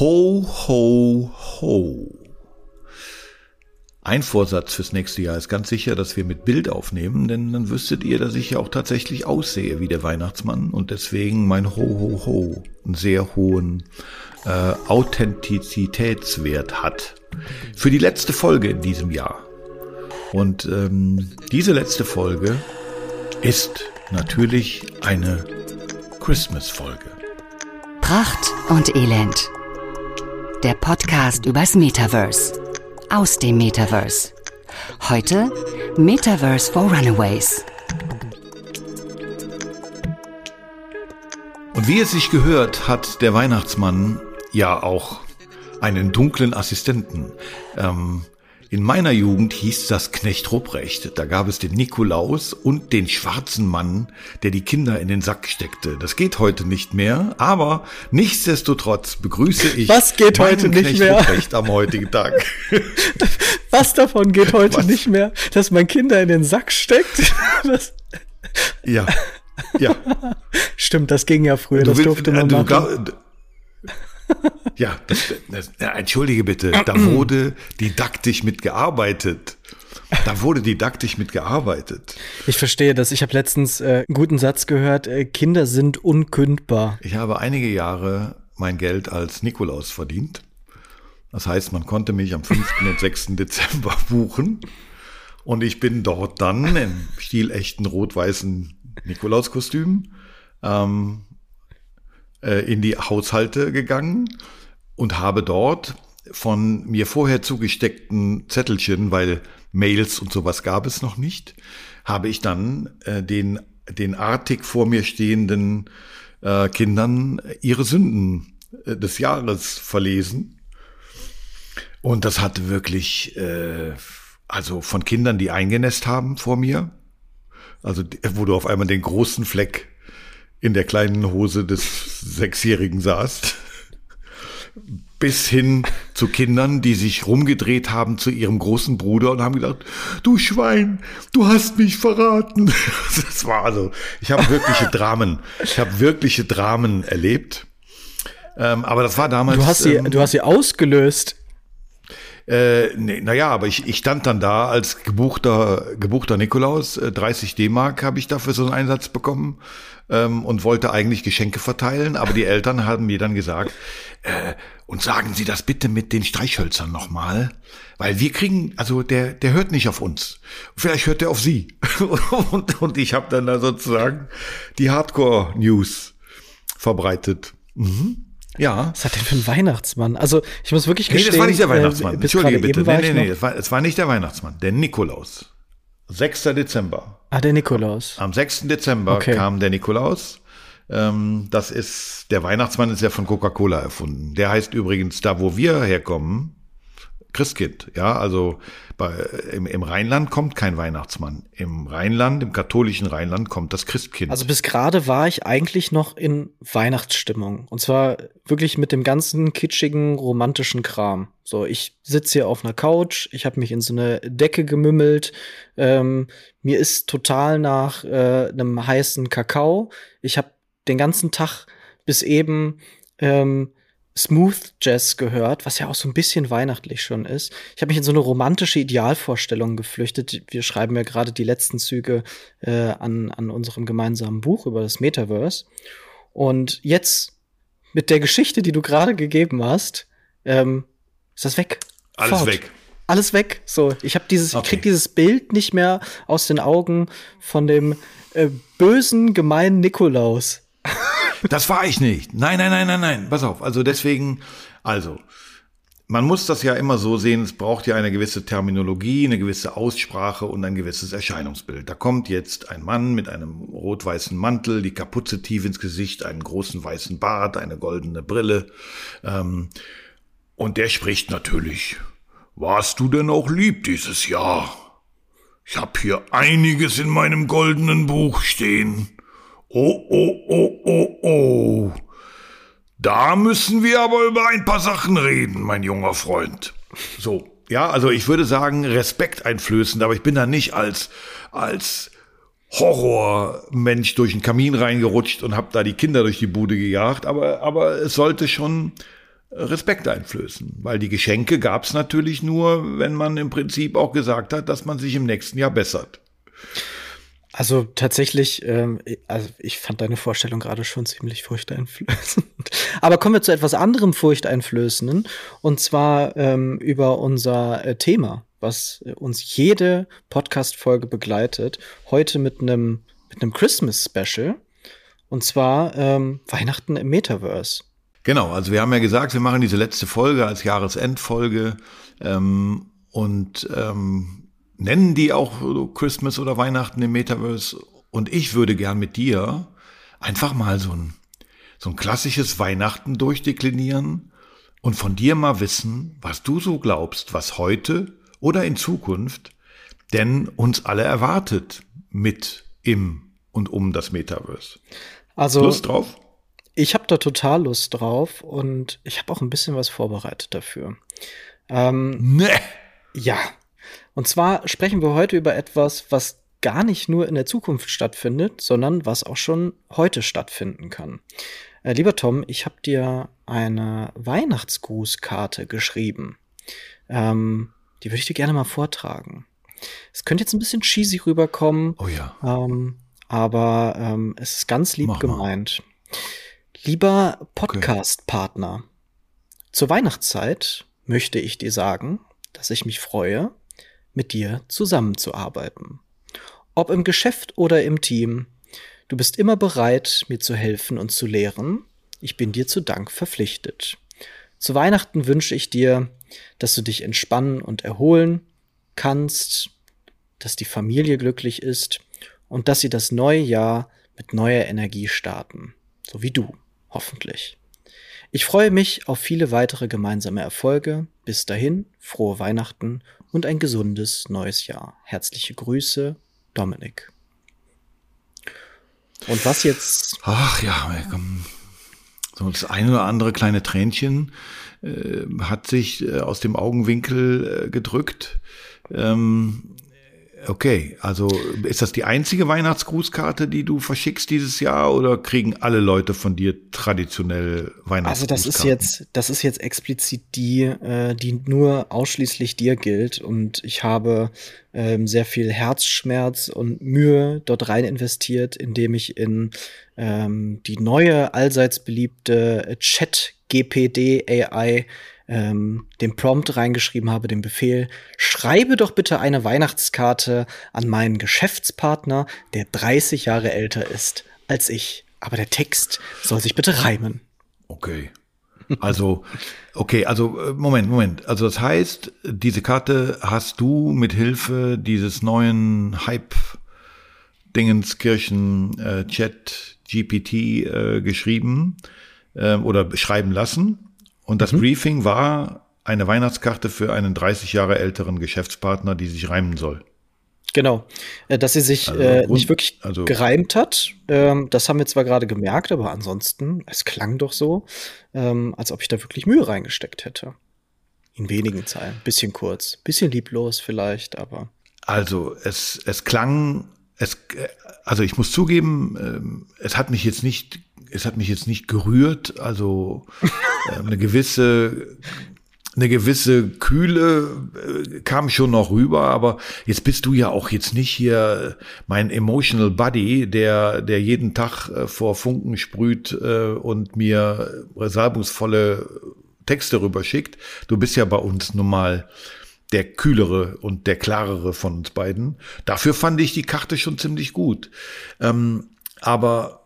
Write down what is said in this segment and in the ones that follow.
Ho, ho, ho. Ein Vorsatz fürs nächste Jahr ist ganz sicher, dass wir mit Bild aufnehmen, denn dann wüsstet ihr, dass ich ja auch tatsächlich aussehe wie der Weihnachtsmann und deswegen mein Ho, ho, ho einen sehr hohen äh, Authentizitätswert hat. Für die letzte Folge in diesem Jahr. Und ähm, diese letzte Folge ist natürlich eine Christmas-Folge. Pracht und Elend. Der Podcast übers Metaverse. Aus dem Metaverse. Heute Metaverse for Runaways. Und wie es sich gehört, hat der Weihnachtsmann ja auch einen dunklen Assistenten. Ähm, in meiner Jugend hieß das Knecht Ruprecht. Da gab es den Nikolaus und den schwarzen Mann, der die Kinder in den Sack steckte. Das geht heute nicht mehr, aber nichtsdestotrotz begrüße ich Was geht heute nicht Knecht mehr? Ruprecht am heutigen Tag. Was davon geht heute Was? nicht mehr? Dass man Kinder in den Sack steckt? Das, ja, ja. stimmt, das ging ja früher, das willst- durfte äh, man du machen. glaub- ja, das, das, ja, entschuldige bitte, da wurde didaktisch mitgearbeitet. Da wurde didaktisch mitgearbeitet. Ich verstehe das. Ich habe letztens äh, einen guten Satz gehört, äh, Kinder sind unkündbar. Ich habe einige Jahre mein Geld als Nikolaus verdient. Das heißt, man konnte mich am 5. und 6. Dezember buchen. Und ich bin dort dann im stilechten rot-weißen Nikolauskostüm ähm, äh, in die Haushalte gegangen und habe dort von mir vorher zugesteckten Zettelchen, weil Mails und sowas gab es noch nicht, habe ich dann äh, den, den artig vor mir stehenden äh, Kindern ihre Sünden äh, des Jahres verlesen. Und das hatte wirklich, äh, also von Kindern, die eingenässt haben vor mir, also wo du auf einmal den großen Fleck in der kleinen Hose des Sechsjährigen saßt, bis hin zu Kindern, die sich rumgedreht haben zu ihrem großen Bruder und haben gedacht, du Schwein, du hast mich verraten. Das war also, ich habe wirkliche Dramen, ich habe wirkliche Dramen erlebt. Ähm, aber das war damals. Du hast sie, ähm, du hast sie ausgelöst. Äh, nee, naja, aber ich, ich stand dann da als gebuchter, gebuchter Nikolaus. Äh, 30 D-Mark habe ich dafür so einen Einsatz bekommen ähm, und wollte eigentlich Geschenke verteilen. Aber die Eltern haben mir dann gesagt, äh, und sagen Sie das bitte mit den Streichhölzern nochmal. Weil wir kriegen, also der, der hört nicht auf uns. Vielleicht hört er auf Sie. und, und ich habe dann da sozusagen die Hardcore-News verbreitet. Mhm. Ja. Was hat denn für ein Weihnachtsmann? Also, ich muss wirklich Nee, gestehen. das war nicht der äh, Weihnachtsmann. bis Entschuldige bitte. Nee, nee, nee, es war, es war nicht der Weihnachtsmann. Der Nikolaus. 6. Dezember. Ah, der Nikolaus. Am 6. Dezember Okay. kam der Nikolaus. Ähm, das ist, der Weihnachtsmann ist ja von Coca-Cola erfunden. Der heißt übrigens, da wo wir herkommen, Christkind. Ja, also bei, im, im Rheinland kommt kein Weihnachtsmann. Im Rheinland, im katholischen Rheinland kommt das Christkind. Also bis gerade war ich eigentlich noch in Weihnachtsstimmung. Und zwar wirklich mit dem ganzen kitschigen, romantischen Kram. So, ich sitze hier auf einer Couch, ich habe mich in so eine Decke gemümmelt. Ähm, mir ist total nach äh, einem heißen Kakao. Ich habe den ganzen Tag bis eben ähm, Smooth Jazz gehört, was ja auch so ein bisschen weihnachtlich schon ist. Ich habe mich in so eine romantische Idealvorstellung geflüchtet. Wir schreiben ja gerade die letzten Züge äh, an, an unserem gemeinsamen Buch über das Metaverse. Und jetzt mit der Geschichte, die du gerade gegeben hast, ähm, ist das weg. Alles Fort. weg. Alles weg. So, ich habe dieses, Okay. ich krieg dieses Bild nicht mehr aus den Augen von dem äh, bösen, gemeinen Nikolaus. Das war ich nicht. Nein, nein, nein, nein, nein. Pass auf. Also deswegen, also, man muss das ja immer so sehen, es braucht ja eine gewisse Terminologie, eine gewisse Aussprache und ein gewisses Erscheinungsbild. Da kommt jetzt ein Mann mit einem rot-weißen Mantel, die Kapuze tief ins Gesicht, einen großen weißen Bart, eine goldene Brille. Ähm, und der spricht natürlich, warst du denn auch lieb dieses Jahr? Ich hab hier einiges in meinem goldenen Buch stehen. Oh, oh, oh, oh, oh. Da müssen wir aber über ein paar Sachen reden, mein junger Freund. So, ja, also ich würde sagen, Respekt einflößend, aber ich bin da nicht als, als Horrormensch durch den Kamin reingerutscht und habe da die Kinder durch die Bude gejagt, aber, aber es sollte schon Respekt einflößen. Weil die Geschenke gab es natürlich nur, wenn man im Prinzip auch gesagt hat, dass man sich im nächsten Jahr bessert. Also tatsächlich, ähm, also ich fand deine Vorstellung gerade schon ziemlich furchteinflößend. Aber kommen wir zu etwas anderem furchteinflößenden, und zwar ähm, über unser äh, Thema, was äh, uns jede Podcast-Folge begleitet. Heute mit einem mit einem Christmas-Special. Und zwar ähm, Weihnachten im Metaverse. Genau, also wir haben ja gesagt, wir machen diese letzte Folge als Jahresendfolge ähm, und ähm, nennen die auch Christmas oder Weihnachten im Metaverse. Und ich würde gern mit dir einfach mal so ein, so ein klassisches Weihnachten durchdeklinieren und von dir mal wissen, was du so glaubst, was heute oder in Zukunft denn uns alle erwartet mit im und um das Metaverse. Also Lust drauf? Ich habe da total Lust drauf und ich habe auch ein bisschen was vorbereitet dafür. Ähm, nee. Ja. Und zwar sprechen wir heute über etwas, was gar nicht nur in der Zukunft stattfindet, sondern was auch schon heute stattfinden kann. Äh, lieber Tom, ich habe dir eine Weihnachtsgrußkarte geschrieben. Ähm, die würde ich dir gerne mal vortragen. Es könnte jetzt ein bisschen cheesy rüberkommen. Oh ja. Ähm, aber ähm, es ist ganz lieb Mach gemeint. Mal. Lieber Podcast-Partner, okay. zur Weihnachtszeit möchte ich dir sagen, dass ich mich freue, mit dir zusammenzuarbeiten. Ob im Geschäft oder im Team, du bist immer bereit, mir zu helfen und zu lehren. Ich bin dir zu Dank verpflichtet. Zu Weihnachten wünsche ich dir, dass du dich entspannen und erholen kannst, dass die Familie glücklich ist und dass sie das neue Jahr mit neuer Energie starten. So wie du hoffentlich. Ich freue mich auf viele weitere gemeinsame Erfolge. Bis dahin, frohe Weihnachten und ein gesundes neues Jahr. Herzliche Grüße, Dominik. Und was jetzt? Ach ja, so das eine oder andere kleine Tränchen äh, hat sich äh, aus dem Augenwinkel äh, gedrückt. Ähm, Okay, also ist das die einzige Weihnachtsgrußkarte, die du verschickst dieses Jahr oder kriegen alle Leute von dir traditionell Weihnachtsgrußkarten? Also das ist jetzt, das ist jetzt explizit die, äh, die nur ausschließlich dir gilt und ich habe ähm, sehr viel Herzschmerz und Mühe dort rein investiert, indem ich in ähm, die neue allseits beliebte Chat GPD AI ähm, den Prompt reingeschrieben habe, den Befehl, schreibe doch bitte eine Weihnachtskarte an meinen Geschäftspartner, der 30 Jahre älter ist als ich. Aber der Text soll sich bitte reimen. Okay. Also, okay, also äh, Moment, Moment. Also das heißt, diese Karte hast du mit Hilfe dieses neuen Hype Dingenskirchen äh, Chat GPT äh, geschrieben äh, oder schreiben lassen und das mhm. Briefing war eine Weihnachtskarte für einen 30 Jahre älteren Geschäftspartner, die sich reimen soll. Genau, äh, dass sie sich also, äh, nicht wirklich also, gereimt hat. Ähm, das haben wir zwar gerade gemerkt, aber ansonsten, es klang doch so, ähm, als ob ich da wirklich Mühe reingesteckt hätte. In wenigen Zeilen, bisschen kurz, bisschen lieblos vielleicht, aber. Also es, es klang, es, äh, also ich muss zugeben, ähm, es hat mich jetzt nicht es hat mich jetzt nicht gerührt, also äh, eine gewisse eine gewisse Kühle äh, kam schon noch rüber, aber jetzt bist du ja auch jetzt nicht hier mein emotional buddy, der der jeden Tag äh, vor Funken sprüht äh, und mir salbungsvolle Texte rüberschickt. Du bist ja bei uns nun mal der kühlere und der klarere von uns beiden. Dafür fand ich die Karte schon ziemlich gut. Ähm, aber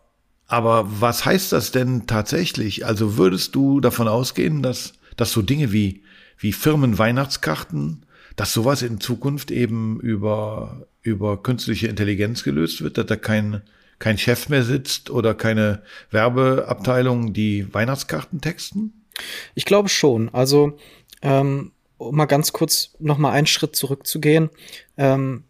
aber was heißt das denn tatsächlich? Also würdest du davon ausgehen, dass, dass so Dinge wie, wie Firmenweihnachtskarten, dass sowas in Zukunft eben über, über künstliche Intelligenz gelöst wird, dass da kein, kein Chef mehr sitzt oder keine Werbeabteilung, die Weihnachtskarten texten? Ich glaube schon. Also, ähm, um mal ganz kurz noch mal einen Schritt zurückzugehen. Ähm,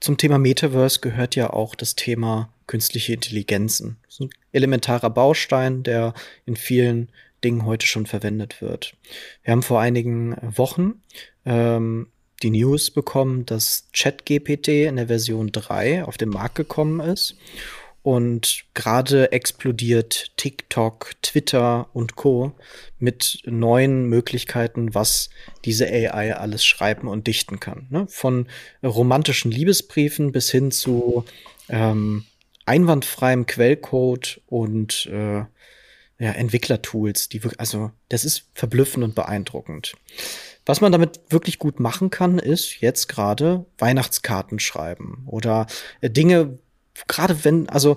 zum Thema Metaverse gehört ja auch das Thema künstliche Intelligenzen. Das ist ein elementarer Baustein, der in vielen Dingen heute schon verwendet wird. Wir haben vor einigen Wochen ähm, die News bekommen, dass ChatGPT in der Version 3 auf den Markt gekommen ist. Und gerade explodiert TikTok, Twitter und Co. mit neuen Möglichkeiten, was diese AI alles schreiben und dichten kann. Ne? Von romantischen Liebesbriefen bis hin zu ähm, einwandfreiem Quellcode und äh, ja, Entwicklertools, die wirklich, also das ist verblüffend und beeindruckend. Was man damit wirklich gut machen kann, ist jetzt gerade Weihnachtskarten schreiben oder äh, Dinge, gerade wenn, also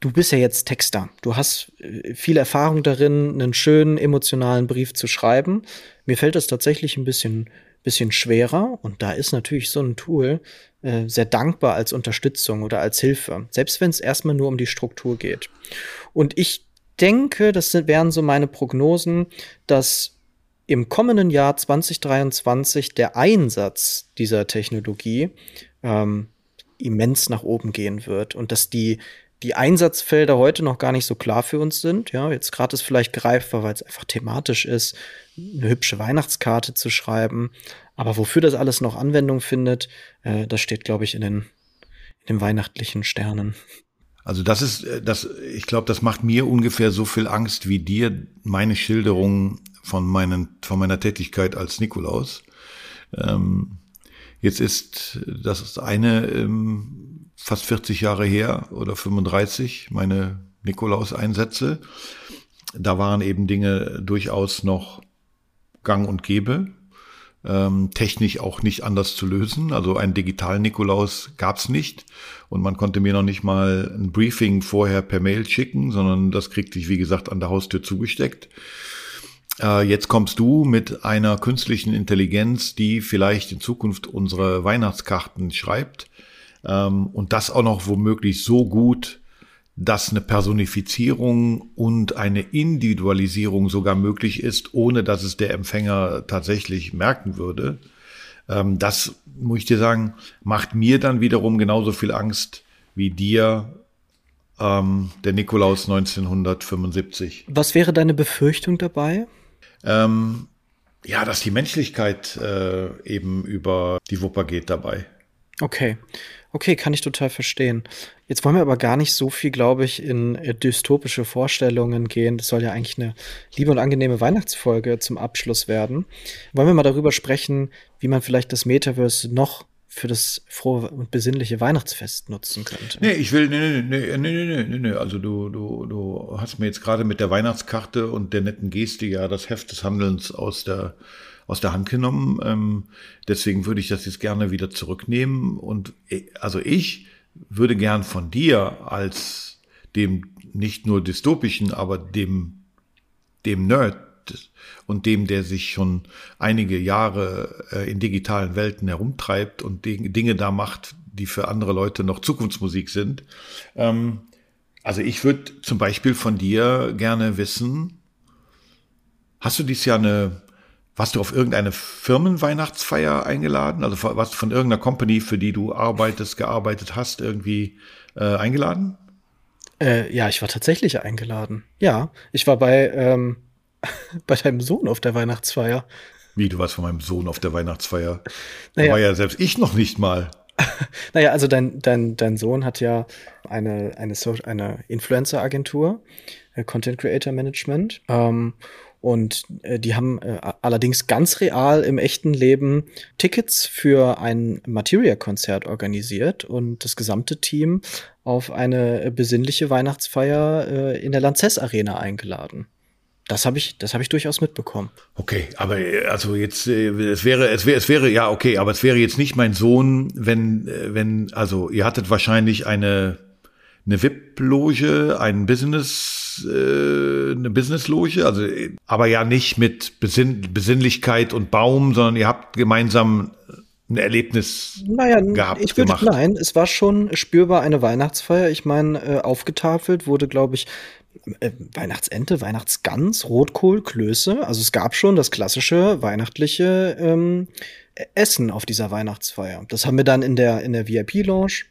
du bist ja jetzt Texter, du hast äh, viel Erfahrung darin, einen schönen emotionalen Brief zu schreiben. Mir fällt das tatsächlich ein bisschen, bisschen schwerer und da ist natürlich so ein Tool äh, sehr dankbar als Unterstützung oder als Hilfe, selbst wenn es erstmal nur um die Struktur geht. Und ich denke, das wären so meine Prognosen, dass im kommenden Jahr 2023 der Einsatz dieser Technologie ähm, immens nach oben gehen wird und dass die die Einsatzfelder heute noch gar nicht so klar für uns sind. Ja, jetzt gerade ist vielleicht greifbar, weil es einfach thematisch ist, eine hübsche Weihnachtskarte zu schreiben. Aber wofür das alles noch Anwendung findet, äh, das steht, glaube ich, in den, in den weihnachtlichen Sternen. Also das ist, äh, das, ich glaube, das macht mir ungefähr so viel Angst wie dir meine Schilderung von meinen, von meiner Tätigkeit als Nikolaus. Ähm, jetzt ist das eine ähm, fast 40 Jahre her oder 35 meine Nikolaus-Einsätze. Da waren eben Dinge durchaus noch gang und gäbe ähm, technisch auch nicht anders zu lösen. Also einen digitalen Nikolaus gab's nicht und man konnte mir noch nicht mal ein Briefing vorher per Mail schicken, sondern das kriegte ich, wie gesagt, an der Haustür zugesteckt. Äh, jetzt kommst du mit einer künstlichen Intelligenz, die vielleicht in Zukunft unsere Weihnachtskarten schreibt ähm, und das auch noch womöglich so gut, dass eine Personifizierung und eine Individualisierung sogar möglich ist, ohne dass es der Empfänger tatsächlich merken würde. Ähm, das, muss ich dir sagen, macht mir dann wiederum genauso viel Angst wie dir ähm, der Nikolaus 1975. Was wäre deine Befürchtung dabei? Ähm, ja, dass die Menschlichkeit äh, eben über die Wupper geht dabei. Okay. Okay, kann ich total verstehen. Jetzt wollen wir aber gar nicht so viel, glaube ich, in äh, dystopische Vorstellungen gehen. Das soll ja eigentlich eine liebe und angenehme Weihnachtsfolge zum Abschluss werden. Wollen wir mal darüber sprechen, wie man vielleicht das Metaverse noch für das frohe und besinnliche Weihnachtsfest nutzen könnte. Nee, ich will, nee, nee, nee, nee, nee, nee, nee. Also du, du, du hast mir jetzt gerade mit der Weihnachtskarte und der netten Geste ja das Heft des Handelns aus der aus der Hand genommen. Ähm, deswegen würde ich das jetzt gerne wieder zurücknehmen. Und äh, also ich würde gern von dir als dem nicht nur dystopischen, aber dem, dem Nerd und dem, der sich schon einige Jahre äh, in digitalen Welten herumtreibt und Dinge da macht, die für andere Leute noch Zukunftsmusik sind. Ähm, also ich würde zum Beispiel von dir gerne wissen, hast du dies Jahr eine warst du auf irgendeine Firmenweihnachtsfeier eingeladen? Also warst du von irgendeiner Company, für die du arbeitest, gearbeitet hast, irgendwie äh, eingeladen? Äh, ja, ich war tatsächlich eingeladen. Ja, ich war bei, ähm, bei deinem Sohn auf der Weihnachtsfeier. Wie, du warst von meinem Sohn auf der Weihnachtsfeier? Naja. Da war ja selbst ich noch nicht mal. naja, also dein, dein, dein Sohn hat ja eine, eine, eine Influencer-Agentur, äh, Content Creator Management. Ähm, und äh, die haben äh, allerdings ganz real im echten Leben Tickets für ein Materia-Konzert organisiert und das gesamte Team auf eine besinnliche Weihnachtsfeier äh, in der Lanxess Arena eingeladen. Das habe ich, das ich durchaus mitbekommen. Okay, aber äh, also jetzt, äh, es wäre, es wäre, es wäre, ja okay, aber es wäre jetzt nicht mein Sohn, wenn, äh, wenn, also ihr hattet wahrscheinlich eine eine VIP-Loge, ein Business, äh, eine Business-Loge, also aber ja nicht mit Besinn Besinnlichkeit und Baum, sondern ihr habt gemeinsam ein Erlebnis naja, gehabt. Ich würde nein, es war schon spürbar eine Weihnachtsfeier. Ich meine, äh, aufgetafelt wurde, glaube ich, äh, Weihnachtsente, Weihnachtsgans, Rotkohl, Klöße. Also es gab schon das klassische weihnachtliche ähm, Essen auf dieser Weihnachtsfeier. Das haben wir dann in der in der VIP-Lounge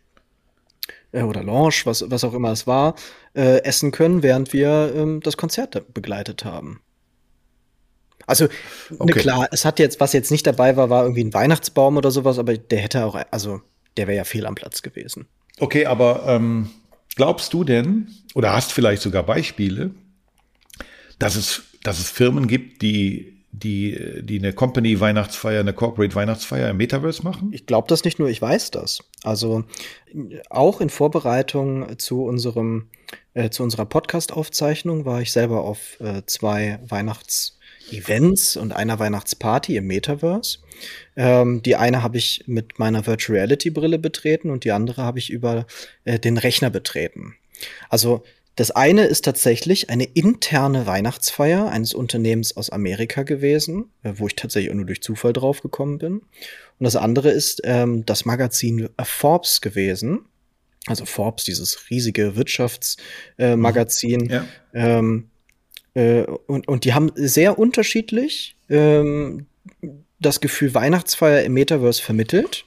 äh, oder Lounge, was, was auch immer es war, äh, essen können, während wir ähm, das Konzert begleitet haben. Also, ne, okay. ne, klar, es hat jetzt, was jetzt nicht dabei war, war irgendwie ein Weihnachtsbaum oder sowas, aber der hätte auch, also der wäre ja fehl am Platz gewesen. Okay, aber ähm, glaubst du denn, oder hast vielleicht sogar Beispiele, dass es, dass es Firmen gibt, die die, die eine Company Weihnachtsfeier, eine Corporate Weihnachtsfeier im Metaverse machen? Ich glaube das nicht nur, ich weiß das. Also auch in Vorbereitung zu unserem äh, zu unserer Podcast-Aufzeichnung war ich selber auf äh, zwei Weihnachts-Events und einer Weihnachtsparty im Metaverse. Ähm, die eine habe ich mit meiner Virtual Reality Brille betreten und die andere habe ich über äh, den Rechner betreten. Also das eine ist tatsächlich eine interne Weihnachtsfeier eines Unternehmens aus Amerika gewesen, äh, wo ich tatsächlich nur durch Zufall drauf gekommen bin. Und das andere ist ähm, das Magazin Forbes gewesen. Also Forbes, dieses riesige Wirtschaftsmagazin. Äh, ja. ähm, äh, und, und die haben sehr unterschiedlich ähm, das Gefühl Weihnachtsfeier im Metaverse vermittelt,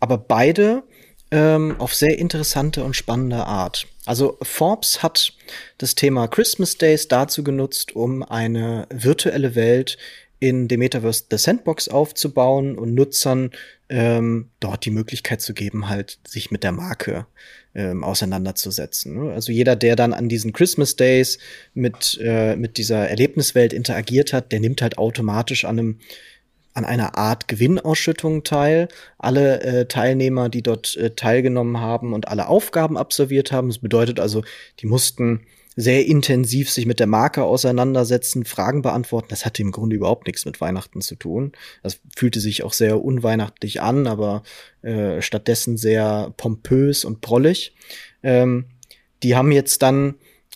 aber beide ähm, auf sehr interessante und spannende Art. Also Forbes hat das Thema Christmas Days dazu genutzt, um eine virtuelle Welt in dem Metaverse The Sandbox aufzubauen und Nutzern ähm, dort die Möglichkeit zu geben, halt sich mit der Marke ähm, auseinanderzusetzen. Also jeder, der dann an diesen Christmas Days mit, äh, mit dieser Erlebniswelt interagiert hat, der nimmt halt automatisch an einem an einer Art Gewinnausschüttung teil. Alle äh, Teilnehmer, die dort äh, teilgenommen haben und alle Aufgaben absolviert haben, das bedeutet also, die mussten sehr intensiv sich mit der Marke auseinandersetzen, Fragen beantworten. Das hatte im Grunde überhaupt nichts mit Weihnachten zu tun. Das fühlte sich auch sehr unweihnachtlich an, aber äh, stattdessen sehr pompös und prollig. Ähm, die haben jetzt dann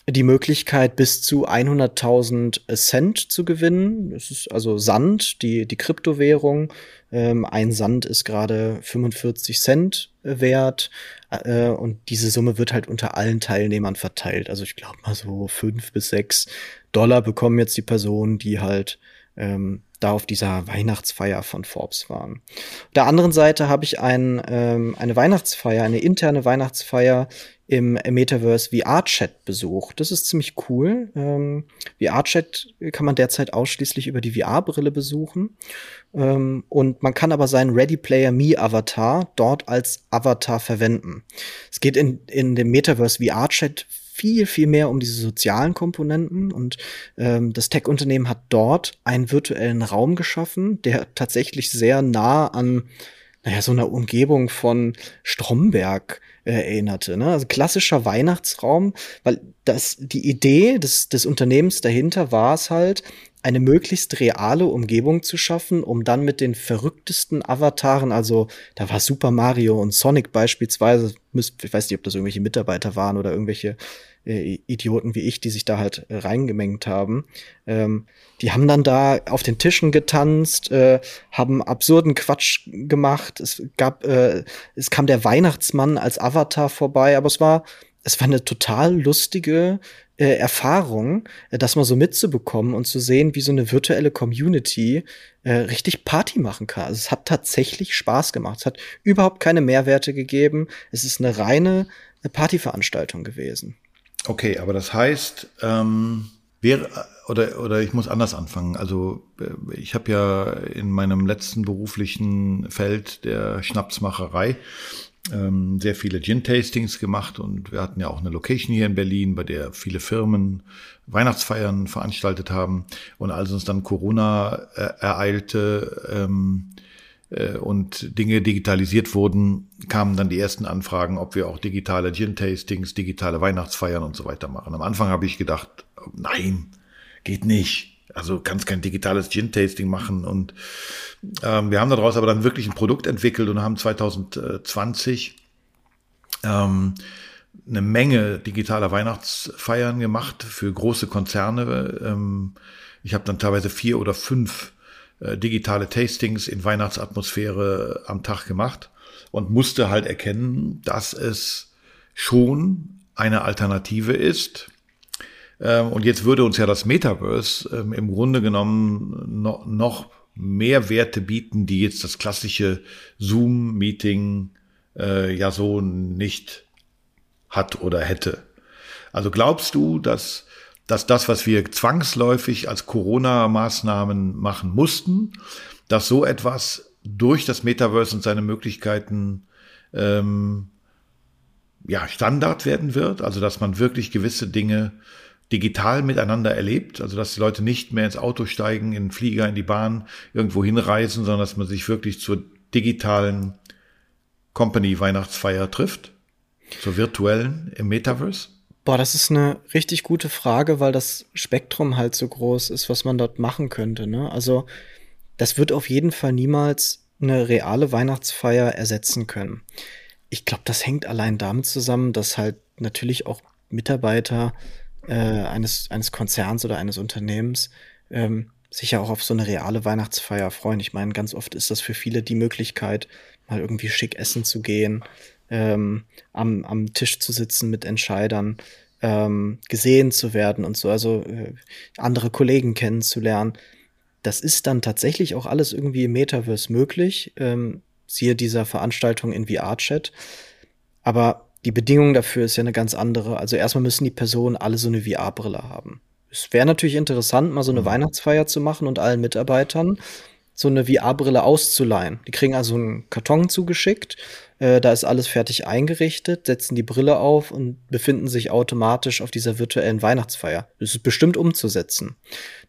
die Möglichkeit, bis zu 100.000 Cent zu gewinnen. Das ist also Sand, die, die Kryptowährung. Ähm, ein Sand ist gerade 45 Cent wert. Äh, und diese Summe wird halt unter allen Teilnehmern verteilt. Also ich glaube mal so fünf bis sechs Dollar bekommen jetzt die Personen, die halt ähm, da auf dieser Weihnachtsfeier von Forbes waren. Auf der anderen Seite habe ich ein, ähm, eine Weihnachtsfeier, eine interne Weihnachtsfeier im Metaverse VR-Chat besucht. Das ist ziemlich cool. Ähm, VR-Chat kann man derzeit ausschließlich über die VR-Brille besuchen. Ähm, und man kann aber seinen Ready Player Me Avatar dort als Avatar verwenden. Es geht in, in dem Metaverse VR-Chat viel, viel mehr um diese sozialen Komponenten und ähm, das Tech-Unternehmen hat dort einen virtuellen Raum geschaffen, der tatsächlich sehr nah an naja, so einer Umgebung von Stromberg äh, erinnerte. Ne? Also klassischer Weihnachtsraum, weil das die Idee des, des Unternehmens dahinter war es halt, eine möglichst reale Umgebung zu schaffen, um dann mit den verrücktesten Avataren, also da war Super Mario und Sonic beispielsweise, ich weiß nicht, ob das irgendwelche Mitarbeiter waren oder irgendwelche äh, Idioten wie ich, die sich da halt äh, reingemengt haben. Ähm, die haben dann da auf den Tischen getanzt, äh, haben absurden Quatsch gemacht. Es gab, äh, es kam der Weihnachtsmann als Avatar vorbei, aber es war, es war eine total lustige äh, Erfahrung, äh, das mal so mitzubekommen und zu sehen, wie so eine virtuelle Community äh, richtig Party machen kann. Also es hat tatsächlich Spaß gemacht. Es hat überhaupt keine Mehrwerte gegeben. Es ist eine reine Partyveranstaltung gewesen. Okay, aber das heißt, ähm, wäre oder oder ich muss anders anfangen. Also äh, ich habe ja in meinem letzten beruflichen Feld der Schnapsmacherei ähm, sehr viele Gin-Tastings gemacht und wir hatten ja auch eine Location hier in Berlin, bei der viele Firmen Weihnachtsfeiern veranstaltet haben. Und als uns dann Corona äh, ereilte, ähm, äh, und Dinge digitalisiert wurden, kamen dann die ersten Anfragen, ob wir auch digitale Gin-Tastings, digitale Weihnachtsfeiern und so weiter machen. Am Anfang habe ich gedacht, nein, geht nicht. Also kannst kein digitales Gin-Tasting machen. Und ähm, wir haben daraus aber dann wirklich ein Produkt entwickelt und haben 2020 ähm, eine Menge digitaler Weihnachtsfeiern gemacht für große Konzerne. Ähm, ich habe dann teilweise vier oder fünf äh, digitale Tastings in Weihnachtsatmosphäre am Tag gemacht und musste halt erkennen, dass es schon eine Alternative ist. Ähm, und jetzt würde uns ja das Metaverse ähm, im Grunde genommen noch mehr Werte bieten, die jetzt das klassische Zoom-Meeting äh, ja so nicht hat oder hätte. Also glaubst du, dass dass das, was wir zwangsläufig als Corona-Maßnahmen machen mussten, dass so etwas durch das Metaverse und seine Möglichkeiten ähm, ja, Standard werden wird, also dass man wirklich gewisse Dinge digital miteinander erlebt, also dass die Leute nicht mehr ins Auto steigen, in den Flieger, in die Bahn, irgendwo hinreisen, sondern dass man sich wirklich zur digitalen Company Weihnachtsfeier trifft, zur virtuellen im Metaverse? Boah, das ist eine richtig gute Frage, weil das Spektrum halt so groß ist, was man dort machen könnte. Ne? Also das wird auf jeden Fall niemals eine reale Weihnachtsfeier ersetzen können. Ich glaube, das hängt allein damit zusammen, dass halt natürlich auch Mitarbeiter äh, eines, eines Konzerns oder eines Unternehmens ähm, sich ja auch auf so eine reale Weihnachtsfeier freuen. Ich meine, ganz oft ist das für viele die Möglichkeit, mal irgendwie schick essen zu gehen, ähm, am, am Tisch zu sitzen mit Entscheidern, ähm, gesehen zu werden und so, also äh, andere Kollegen kennenzulernen. Das ist dann tatsächlich auch alles irgendwie im Metaverse möglich. Ähm, siehe dieser Veranstaltung in VR-Chat. Aber die Bedingung dafür ist ja eine ganz andere. Also erstmal müssen die Personen alle so eine VR-Brille haben. Es wäre natürlich interessant, mal so eine mhm. Weihnachtsfeier zu machen und allen Mitarbeitern so eine VR-Brille auszuleihen. Die kriegen also einen Karton zugeschickt, äh, da ist alles fertig eingerichtet, setzen die Brille auf und befinden sich automatisch auf dieser virtuellen Weihnachtsfeier. Das ist bestimmt umzusetzen.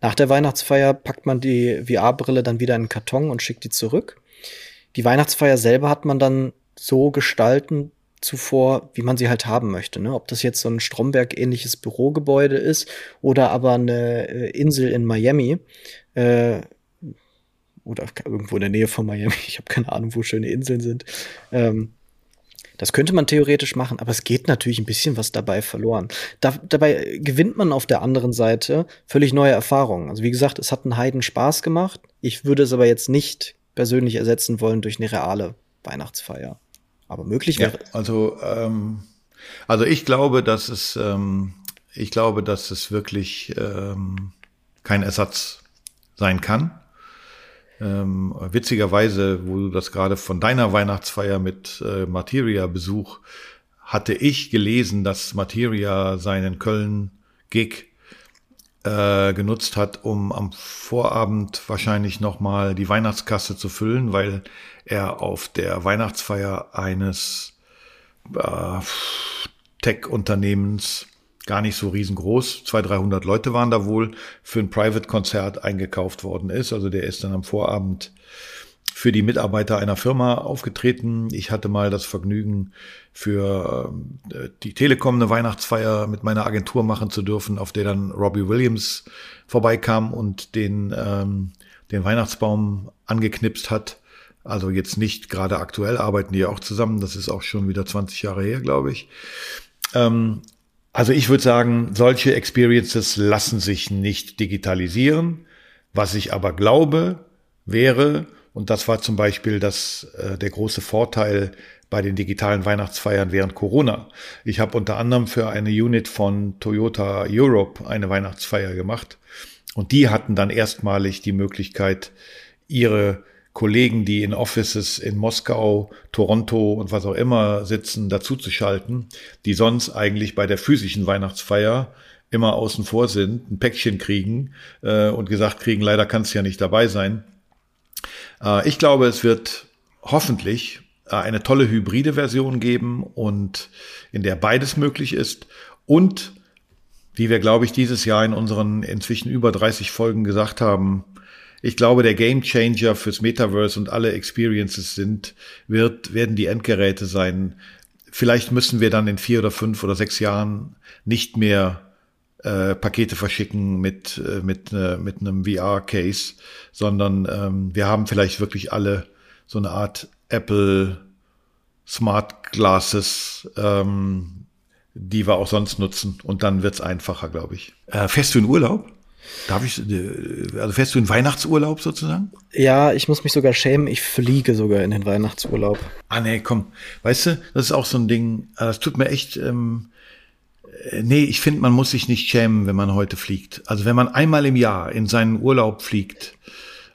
Nach der Weihnachtsfeier packt man die VR-Brille dann wieder in den Karton und schickt die zurück. Die Weihnachtsfeier selber hat man dann so gestalten zuvor, wie man sie halt haben möchte. Ne? Ob das jetzt so ein Stromberg-ähnliches Bürogebäude ist oder aber eine äh, Insel in Miami. Äh, oder irgendwo in der Nähe von Miami. Ich habe keine Ahnung, wo schöne Inseln sind. Ähm, das könnte man theoretisch machen, aber es geht natürlich ein bisschen was dabei verloren. Da, dabei gewinnt man auf der anderen Seite völlig neue Erfahrungen. Also wie gesagt, es hat einen Heiden Spaß gemacht. Ich würde es aber jetzt nicht persönlich ersetzen wollen durch eine reale Weihnachtsfeier. Aber möglich wäre. Ja, also, ähm, also ich glaube, dass es, ähm, ich glaube, dass es wirklich ähm, kein Ersatz sein kann. Ähm, witzigerweise, wo du das gerade von deiner Weihnachtsfeier mit äh, Materia-Besuch hatte ich gelesen, dass Materia seinen Köln-Gig äh, genutzt hat, um am Vorabend wahrscheinlich nochmal die Weihnachtskasse zu füllen, weil er auf der Weihnachtsfeier eines äh, Tech-Unternehmens gar nicht so riesengroß, 200, 300 Leute waren da wohl, für ein Private-Konzert eingekauft worden ist. Also der ist dann am Vorabend für die Mitarbeiter einer Firma aufgetreten. Ich hatte mal das Vergnügen, für äh, die Telekom eine Weihnachtsfeier mit meiner Agentur machen zu dürfen, auf der dann Robbie Williams vorbeikam und den, ähm, den Weihnachtsbaum angeknipst hat. Also jetzt nicht gerade aktuell, arbeiten die ja auch zusammen. Das ist auch schon wieder 20 Jahre her, glaube ich. Ähm, also ich würde sagen, solche Experiences lassen sich nicht digitalisieren. Was ich aber glaube, wäre, und das war zum Beispiel das, äh, der große Vorteil bei den digitalen Weihnachtsfeiern während Corona. Ich habe unter anderem für eine Unit von Toyota Europe eine Weihnachtsfeier gemacht. Und die hatten dann erstmalig die Möglichkeit, ihre Kollegen, die in Offices in Moskau, Toronto und was auch immer sitzen, dazuzuschalten, die sonst eigentlich bei der physischen Weihnachtsfeier immer außen vor sind, ein Päckchen kriegen äh, und gesagt kriegen, leider kannst du ja nicht dabei sein. Äh, ich glaube, es wird hoffentlich äh, eine tolle hybride Version geben und in der beides möglich ist und wie wir, glaube ich, dieses Jahr in unseren inzwischen über 30 Folgen gesagt haben, ich glaube, der Game Changer fürs Metaverse und alle Experiences sind, wird, werden die Endgeräte sein. Vielleicht müssen wir dann in vier oder fünf oder sechs Jahren nicht mehr äh, Pakete verschicken mit, äh, mit, äh, mit einem VR-Case, sondern ähm, wir haben vielleicht wirklich alle so eine Art Apple Smart Glasses, ähm, die wir auch sonst nutzen. Und dann wird's einfacher, glaube ich. Äh, fährst du in Urlaub? Darf ich, äh, also fährst du in Weihnachtsurlaub sozusagen? Ja, ich muss mich sogar schämen, ich fliege sogar in den Weihnachtsurlaub. Ah, nee, komm. Weißt du, das ist auch so ein Ding, äh, das tut mir echt, ähm, äh, nee, ich finde, man muss sich nicht schämen, wenn man heute fliegt. Also wenn man einmal im Jahr in seinen Urlaub fliegt,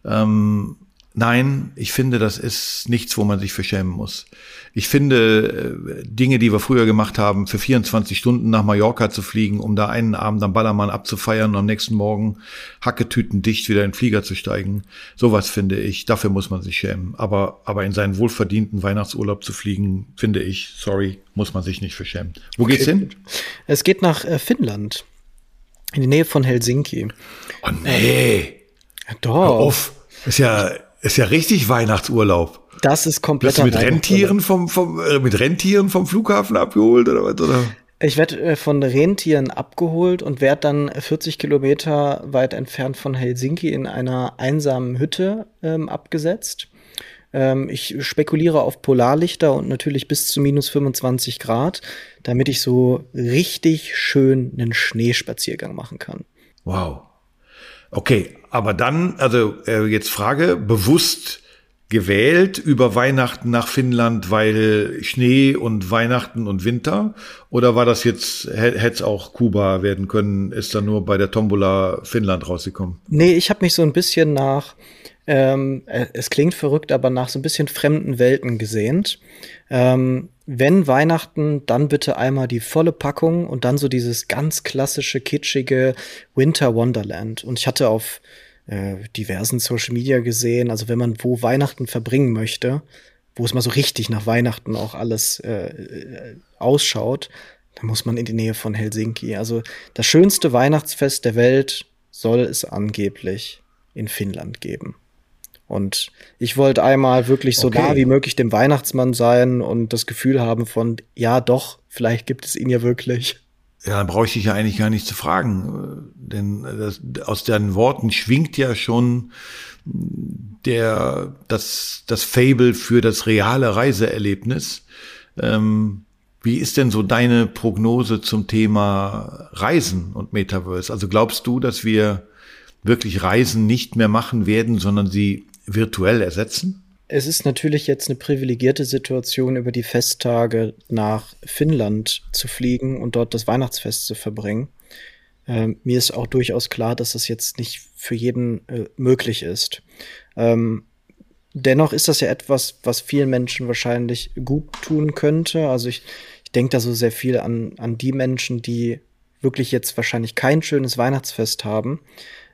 ähm, Nein, ich finde, das ist nichts, wo man sich verschämen muss. Ich finde, äh, Dinge, die wir früher gemacht haben, für 24 Stunden nach Mallorca zu fliegen, um da einen Abend am Ballermann abzufeiern und am nächsten Morgen Hacketüten dicht wieder in den Flieger zu steigen, sowas finde ich, dafür muss man sich schämen. Aber, aber in seinen wohlverdienten Weihnachtsurlaub zu fliegen, finde ich, sorry, muss man sich nicht verschämen. Wo okay. geht's hin? Es geht nach äh, Finnland. In die Nähe von Helsinki. Oh nee. Ja, doch. Hör auf. Ist ja ist ja richtig Weihnachtsurlaub. Das ist komplett. mit Rentieren vom, vom äh, mit Rentieren vom Flughafen abgeholt oder was oder? Ich werde äh, von Rentieren abgeholt und werde dann 40 Kilometer weit entfernt von Helsinki in einer einsamen Hütte ähm, abgesetzt. Ähm, ich spekuliere auf Polarlichter und natürlich bis zu minus 25 Grad, damit ich so richtig schön einen Schneespaziergang machen kann. Wow. Okay, aber dann, also äh, jetzt Frage, bewusst gewählt über Weihnachten nach Finnland, weil Schnee und Weihnachten und Winter? Oder war das jetzt, hätte es auch Kuba werden können, ist dann nur bei der Tombola Finnland rausgekommen? Nee, ich habe mich so ein bisschen nach, ähm, äh, es klingt verrückt, aber nach so ein bisschen fremden Welten gesehnt. Ähm, wenn Weihnachten, dann bitte einmal die volle Packung und dann so dieses ganz klassische, kitschige Winter Wonderland. Und ich hatte auf äh, diversen Social Media gesehen, also wenn man wo Weihnachten verbringen möchte, wo es mal so richtig nach Weihnachten auch alles äh, äh ausschaut, dann muss man in die Nähe von Helsinki. Also das schönste Weihnachtsfest der Welt soll es angeblich in Finnland geben. Und ich wollte einmal wirklich so okay. nah wie möglich dem Weihnachtsmann sein und das Gefühl haben von, ja doch, vielleicht gibt es ihn ja wirklich. Ja, dann brauche ich dich ja eigentlich gar nicht zu fragen, denn das, aus deinen Worten schwingt ja schon der, das, das Fable für das reale Reiseerlebnis. Ähm, wie ist denn so deine Prognose zum Thema Reisen und Metaverse? Also glaubst du, dass wir wirklich Reisen nicht mehr machen werden, sondern sie virtuell ersetzen? Es ist natürlich jetzt eine privilegierte Situation, über die Festtage nach Finnland zu fliegen und dort das Weihnachtsfest zu verbringen. Ähm, mir ist auch durchaus klar, dass das jetzt nicht für jeden äh, möglich ist. Ähm, dennoch ist das ja etwas, was vielen Menschen wahrscheinlich gut tun könnte. Also ich, ich denke da so sehr viel an, an die Menschen, die wirklich jetzt wahrscheinlich kein schönes Weihnachtsfest haben,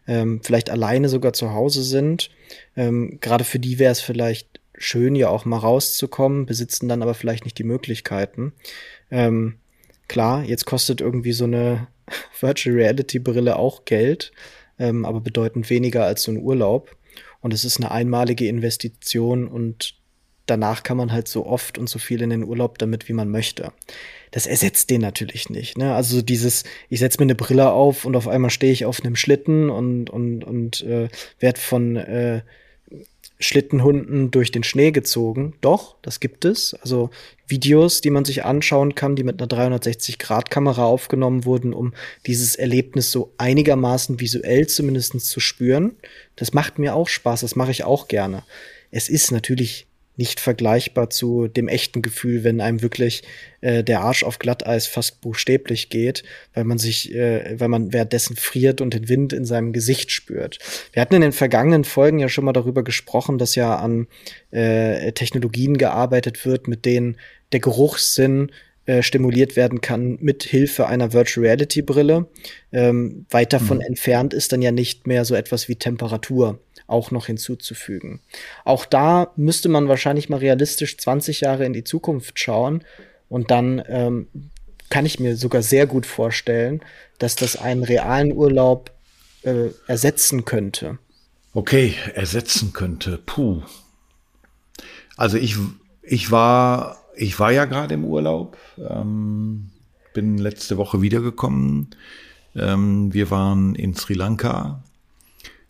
ähm, vielleicht alleine sogar zu Hause sind. Ähm, Gerade für die wäre es vielleicht schön, ja auch mal rauszukommen, besitzen dann aber vielleicht nicht die Möglichkeiten. Ähm, klar, jetzt kostet irgendwie so eine Virtual Reality Brille auch Geld, ähm, aber bedeutend weniger als so ein Urlaub. Und es ist eine einmalige Investition und danach kann man halt so oft und so viel in den Urlaub damit, wie man möchte. Das ersetzt den natürlich nicht. Ne? Also dieses, ich setze mir eine Brille auf und auf einmal stehe ich auf einem Schlitten und, und, und äh, werde von äh, Schlittenhunden durch den Schnee gezogen. Doch, das gibt es. Also Videos, die man sich anschauen kann, die mit einer 360-Grad-Kamera aufgenommen wurden, um dieses Erlebnis so einigermaßen visuell zumindest zu spüren. Das macht mir auch Spaß, das mache ich auch gerne. Es ist natürlich nicht vergleichbar zu dem echten Gefühl, wenn einem wirklich äh, der Arsch auf Glatteis fast buchstäblich geht, weil man sich, äh, weil man währenddessen friert und den Wind in seinem Gesicht spürt. Wir hatten in den vergangenen Folgen ja schon mal darüber gesprochen, dass ja an äh, Technologien gearbeitet wird, mit denen der Geruchssinn äh, stimuliert werden kann mit Hilfe einer Virtual Reality Brille. Ähm, weit davon mhm. entfernt ist dann ja nicht mehr so etwas wie Temperatur auch noch hinzuzufügen. Auch da müsste man wahrscheinlich mal realistisch 20 Jahre in die Zukunft schauen und dann ähm, kann ich mir sogar sehr gut vorstellen, dass das einen realen Urlaub äh, ersetzen könnte. Okay, ersetzen könnte. Puh. Also ich, ich war, ich war ja gerade im Urlaub, ähm, bin letzte Woche wiedergekommen. Ähm, wir waren in Sri Lanka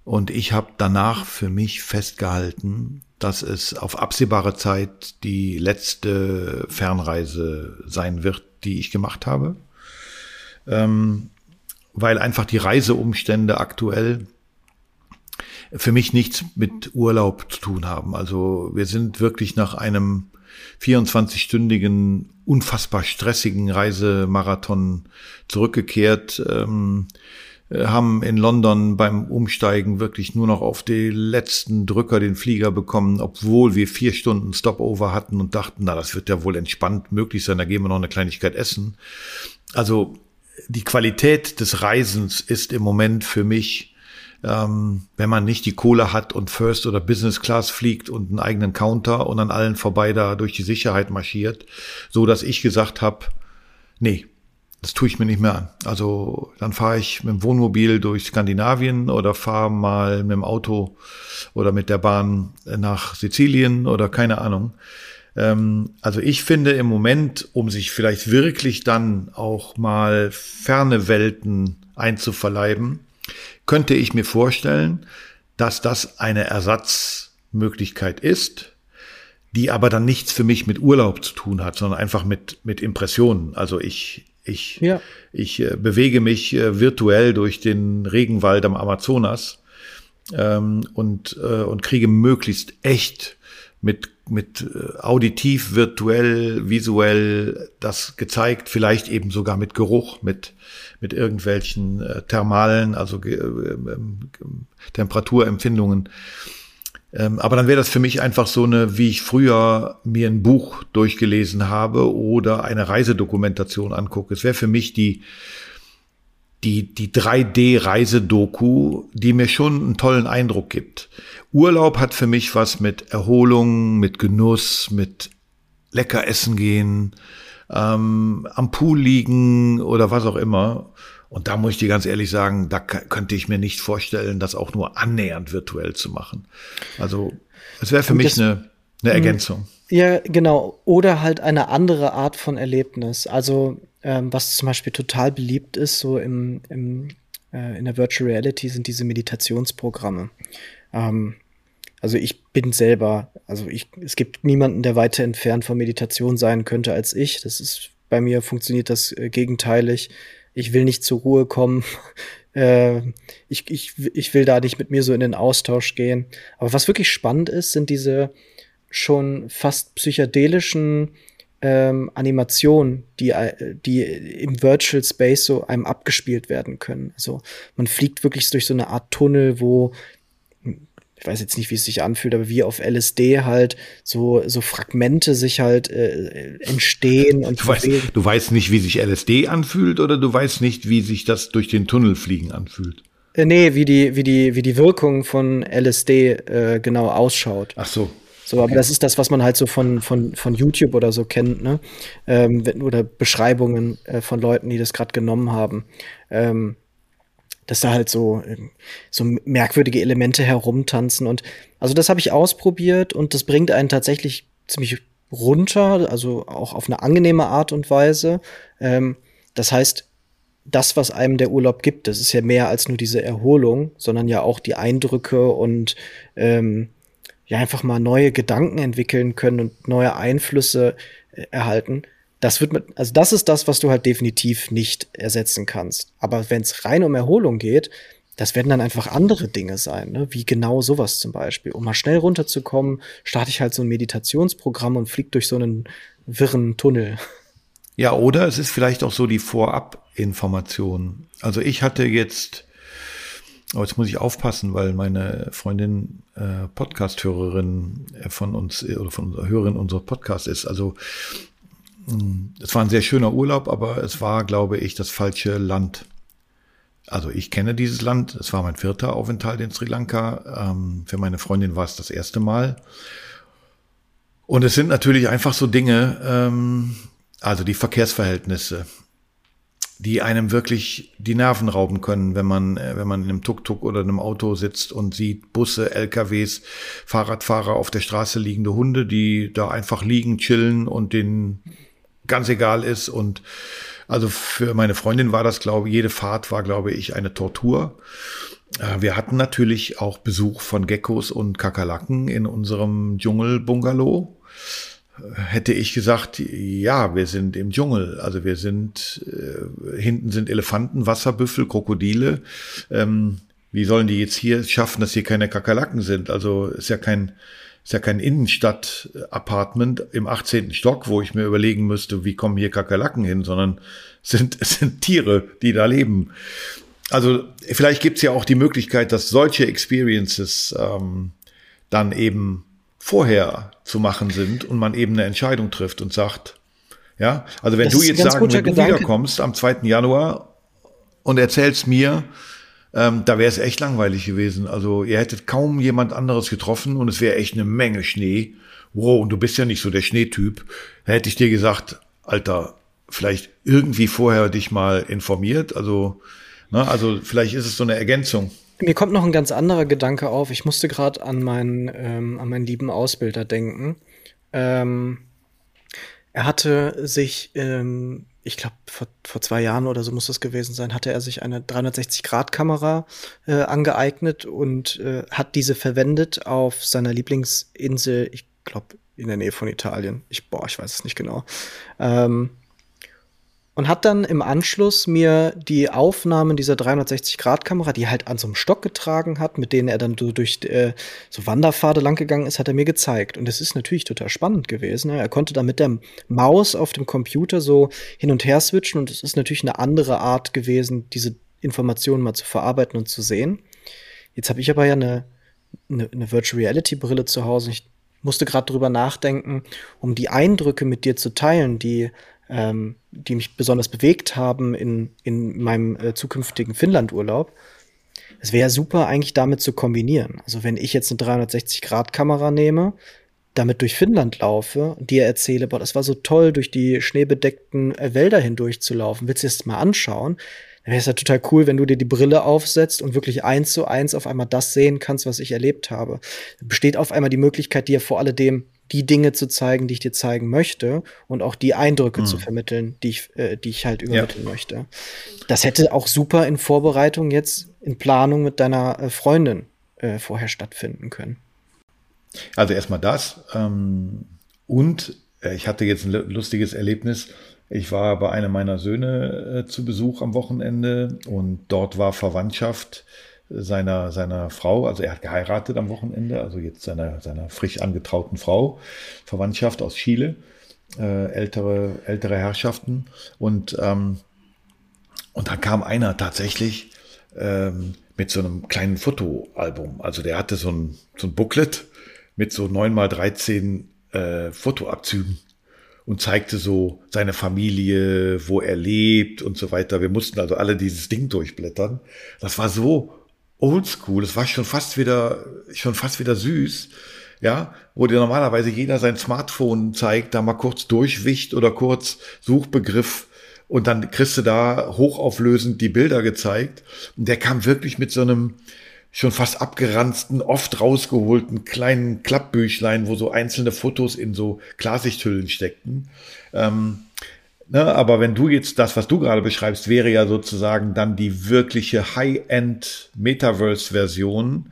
und ich habe danach für mich festgehalten, dass es auf absehbare Zeit die letzte Fernreise sein wird, die ich gemacht habe. Ähm, weil einfach die Reiseumstände aktuell für mich nichts mit Urlaub zu tun haben. Also wir sind wirklich nach einem 24-stündigen, unfassbar stressigen Reisemarathon zurückgekehrt. Ähm, äh, haben in London beim Umsteigen wirklich nur noch auf die letzten Drücker den Flieger bekommen, obwohl wir vier Stunden Stopover hatten und dachten, na, das wird ja wohl entspannt möglich sein, da gehen wir noch eine Kleinigkeit essen. Also die Qualität des Reisens ist im Moment für mich, ähm, wenn man nicht die Kohle hat und First oder Business Class fliegt und einen eigenen Counter und an allen vorbei da durch die Sicherheit marschiert, so dass ich gesagt habe, nee, das tue ich mir nicht mehr an. Also dann fahre ich mit dem Wohnmobil durch Skandinavien oder fahre mal mit dem Auto oder mit der Bahn nach Sizilien oder keine Ahnung. Ähm, also ich finde im Moment, um sich vielleicht wirklich dann auch mal ferne Welten einzuverleiben, könnte ich mir vorstellen, dass das eine Ersatzmöglichkeit ist, die aber dann nichts für mich mit Urlaub zu tun hat, sondern einfach mit, mit Impressionen. Also ich, ich, ja. ich äh, bewege mich äh, virtuell durch den Regenwald am Amazonas ähm, und, äh, und kriege möglichst echt mit, mit äh, auditiv, virtuell, visuell das gezeigt, vielleicht eben sogar mit Geruch, mit, mit irgendwelchen äh, thermalen, also äh, äh, Temperaturempfindungen. Ähm, aber dann wäre das für mich einfach so eine, wie ich früher mir ein Buch durchgelesen habe oder eine Reisedokumentation angucke. Es wäre für mich die, die, die 3D-Reisedoku, die mir schon einen tollen Eindruck gibt. Urlaub hat für mich was mit Erholung, mit Genuss, mit lecker essen gehen, ähm, am Pool liegen oder was auch immer. Und da muss ich dir ganz ehrlich sagen, da könnte ich mir nicht vorstellen, das auch nur annähernd virtuell zu machen. Also es wäre für Und mich eine, eine hm. Ergänzung. Ja, genau. Oder halt eine andere Art von Erlebnis. Also ähm, was zum Beispiel total beliebt ist, so im, im äh, in der Virtual Reality sind diese Meditationsprogramme. Ähm, also ich bin selber, also ich, es gibt niemanden, der weiter entfernt von Meditation sein könnte als ich. Das ist bei mir funktioniert das äh, gegenteilig ich will nicht zur Ruhe kommen. äh, ich, ich, ich will da nicht mit mir so in den Austausch gehen. Aber was wirklich spannend ist, sind diese schon fast psychedelischen ähm, Animationen, die, äh, die im Virtual Space so einem abgespielt werden können. Also man fliegt wirklich durch so eine Art Tunnel, wo ich weiß jetzt nicht, wie es sich anfühlt, aber wie auf LSD halt so, so Fragmente sich halt äh, entstehen und du weißt, du weißt nicht, wie sich LSD anfühlt oder du weißt nicht, wie sich das durch den Tunnel fliegen anfühlt? Äh, nee, wie die, wie die, wie die Wirkung von LSD äh, genau ausschaut. Ach so. So, aber das ist das, was man halt so von, von, von YouTube oder so kennt, ne? Ähm, oder Beschreibungen äh, von Leuten, die das gerade genommen haben. Ähm, dass da halt so, ähm, so merkwürdige Elemente herumtanzen. Und also das habe ich ausprobiert und das bringt einen tatsächlich ziemlich runter, also auch auf eine angenehme Art und Weise. Ähm, das heißt, das, was einem der Urlaub gibt, das ist ja mehr als nur diese Erholung, sondern ja auch die Eindrücke und ähm, ja einfach mal neue Gedanken entwickeln können und neue Einflüsse äh, erhalten das wird mit, also das ist das, was du halt definitiv nicht ersetzen kannst. Aber wenn es rein um Erholung geht, das werden dann einfach andere Dinge sein, ne? wie genau sowas zum Beispiel. Um mal schnell runterzukommen, starte ich halt so ein Meditationsprogramm und fliege durch so einen wirren Tunnel. Ja, oder es ist vielleicht auch so die Vorab-Information. Also ich hatte jetzt, oh, jetzt muss ich aufpassen, weil meine Freundin äh, Podcast-Hörerin von uns oder von unserer Hörerin unseres Podcasts ist. Also es war ein sehr schöner Urlaub, aber es war, glaube ich, das falsche Land. Also ich kenne dieses Land. Es war mein vierter Aufenthalt in Sri Lanka. Ähm, für meine Freundin war es das erste Mal. Und es sind natürlich einfach so Dinge, ähm, also die Verkehrsverhältnisse, die einem wirklich die Nerven rauben können, wenn man, äh, wenn man in einem Tuk-Tuk oder einem Auto sitzt und sieht Busse, LKWs, Fahrradfahrer auf der Straße liegende Hunde, die da einfach liegen, chillen und den ganz egal ist. Und also für meine Freundin war das, glaube ich, jede Fahrt war, glaube ich, eine Tortur. Äh, wir hatten natürlich auch Besuch von Geckos und Kakerlaken in unserem Dschungelbungalow. Hätte ich gesagt, ja, wir sind im Dschungel. Also wir sind, äh, hinten sind Elefanten, Wasserbüffel, Krokodile. Ähm, wie sollen die jetzt hier schaffen, dass hier keine Kakerlaken sind? Also ist ja kein, ist ja kein Innenstadt-Apartment im 18. Stock, wo ich mir überlegen müsste, wie kommen hier Kakerlaken hin, sondern es sind, es sind Tiere, die da leben. also vielleicht gibt es ja auch die Möglichkeit, dass solche Experiences ähm, dann eben vorher zu machen sind und man eben eine Entscheidung trifft und sagt, ja, also wenn das du jetzt sagen, wenn du wiederkommst am 2. Januar und erzählst mir, ähm, da wäre es echt langweilig gewesen. Also ihr hättet kaum jemand anderes getroffen und es wäre echt eine Menge Schnee. Wow, und du bist ja nicht so der Schneetyp. Hätte ich dir gesagt, Alter, vielleicht irgendwie vorher dich mal informiert. Also, ne, also vielleicht ist es so eine Ergänzung. Mir kommt noch ein ganz anderer Gedanke auf. Ich musste gerade an meinen, ähm, an meinen lieben Ausbilder denken. Ähm, er hatte sich, ähm, ich glaube, vor, vor zwei Jahren oder so muss das gewesen sein, hatte er sich eine 360-Grad-Kamera äh, angeeignet und äh, hat diese verwendet auf seiner Lieblingsinsel, ich glaube, in der Nähe von Italien. Ich, boah, ich weiß es nicht genau. Ähm, und hat dann im Anschluss mir die Aufnahmen dieser 360-Grad-Kamera, die er halt an so einem Stock getragen hat, mit denen er dann so durch äh, so Wanderpfade langgegangen ist, hat er mir gezeigt. Und es ist natürlich total spannend gewesen. Ne? Er konnte da mit der Maus auf dem Computer so hin und her switchen und es ist natürlich eine andere Art gewesen, diese Informationen mal zu verarbeiten und zu sehen. Jetzt habe ich aber ja eine, eine, eine Virtual Reality Brille zu Hause. Ich musste gerade drüber nachdenken, um die Eindrücke mit dir zu teilen, die ähm, die mich besonders bewegt haben in, in meinem äh, zukünftigen Finnland-Urlaub. Es wäre super, eigentlich damit zu kombinieren. Also wenn ich jetzt eine 360-Grad-Kamera nehme, damit durch Finnland laufe und dir erzähle, boah, das war so toll, durch die schneebedeckten äh, Wälder hindurch zu laufen, willst du es mal anschauen? Dann wäre es ja total cool, wenn du dir die Brille aufsetzt und wirklich eins zu eins auf einmal das sehen kannst, was ich erlebt habe. Besteht auf einmal die Möglichkeit, dir vor alledem die Dinge zu zeigen, die ich dir zeigen möchte und auch die Eindrücke mhm. zu vermitteln, die ich, äh, die ich halt übermitteln ja. möchte. Das hätte auch super in Vorbereitung jetzt in Planung mit deiner äh, Freundin äh, vorher stattfinden können. Also erstmal das. Ähm, und äh, ich hatte jetzt ein lustiges Erlebnis. Ich war bei einem meiner Söhne äh, zu Besuch am Wochenende und dort war Verwandtschaft seiner, seiner Frau, also er hat geheiratet am Wochenende, also jetzt seiner, seiner frisch angetrauten Frau, Verwandtschaft aus Chile, äh, ältere, ältere Herrschaften. Und, ähm, und dann kam einer tatsächlich ähm, mit so einem kleinen Fotoalbum. Also der hatte so ein, so ein Booklet mit so neun mal dreizehn äh, Fotoabzügen und zeigte so seine Familie, wo er lebt und so weiter. Wir mussten also alle dieses Ding durchblättern. Das war so oldschool. Es war schon fast wieder, schon fast wieder süß. Ja, wo dir normalerweise jeder sein Smartphone zeigt, da mal kurz durchwicht oder kurz Suchbegriff und dann kriegst du da hochauflösend die Bilder gezeigt. Und der kam wirklich mit so einem schon fast abgeranzten, oft rausgeholten kleinen Klappbüchlein, wo so einzelne Fotos in so Klarsichthüllen steckten. Ähm, Ne, aber wenn du jetzt das, was du gerade beschreibst, wäre ja sozusagen dann die wirkliche High-End Metaverse-Version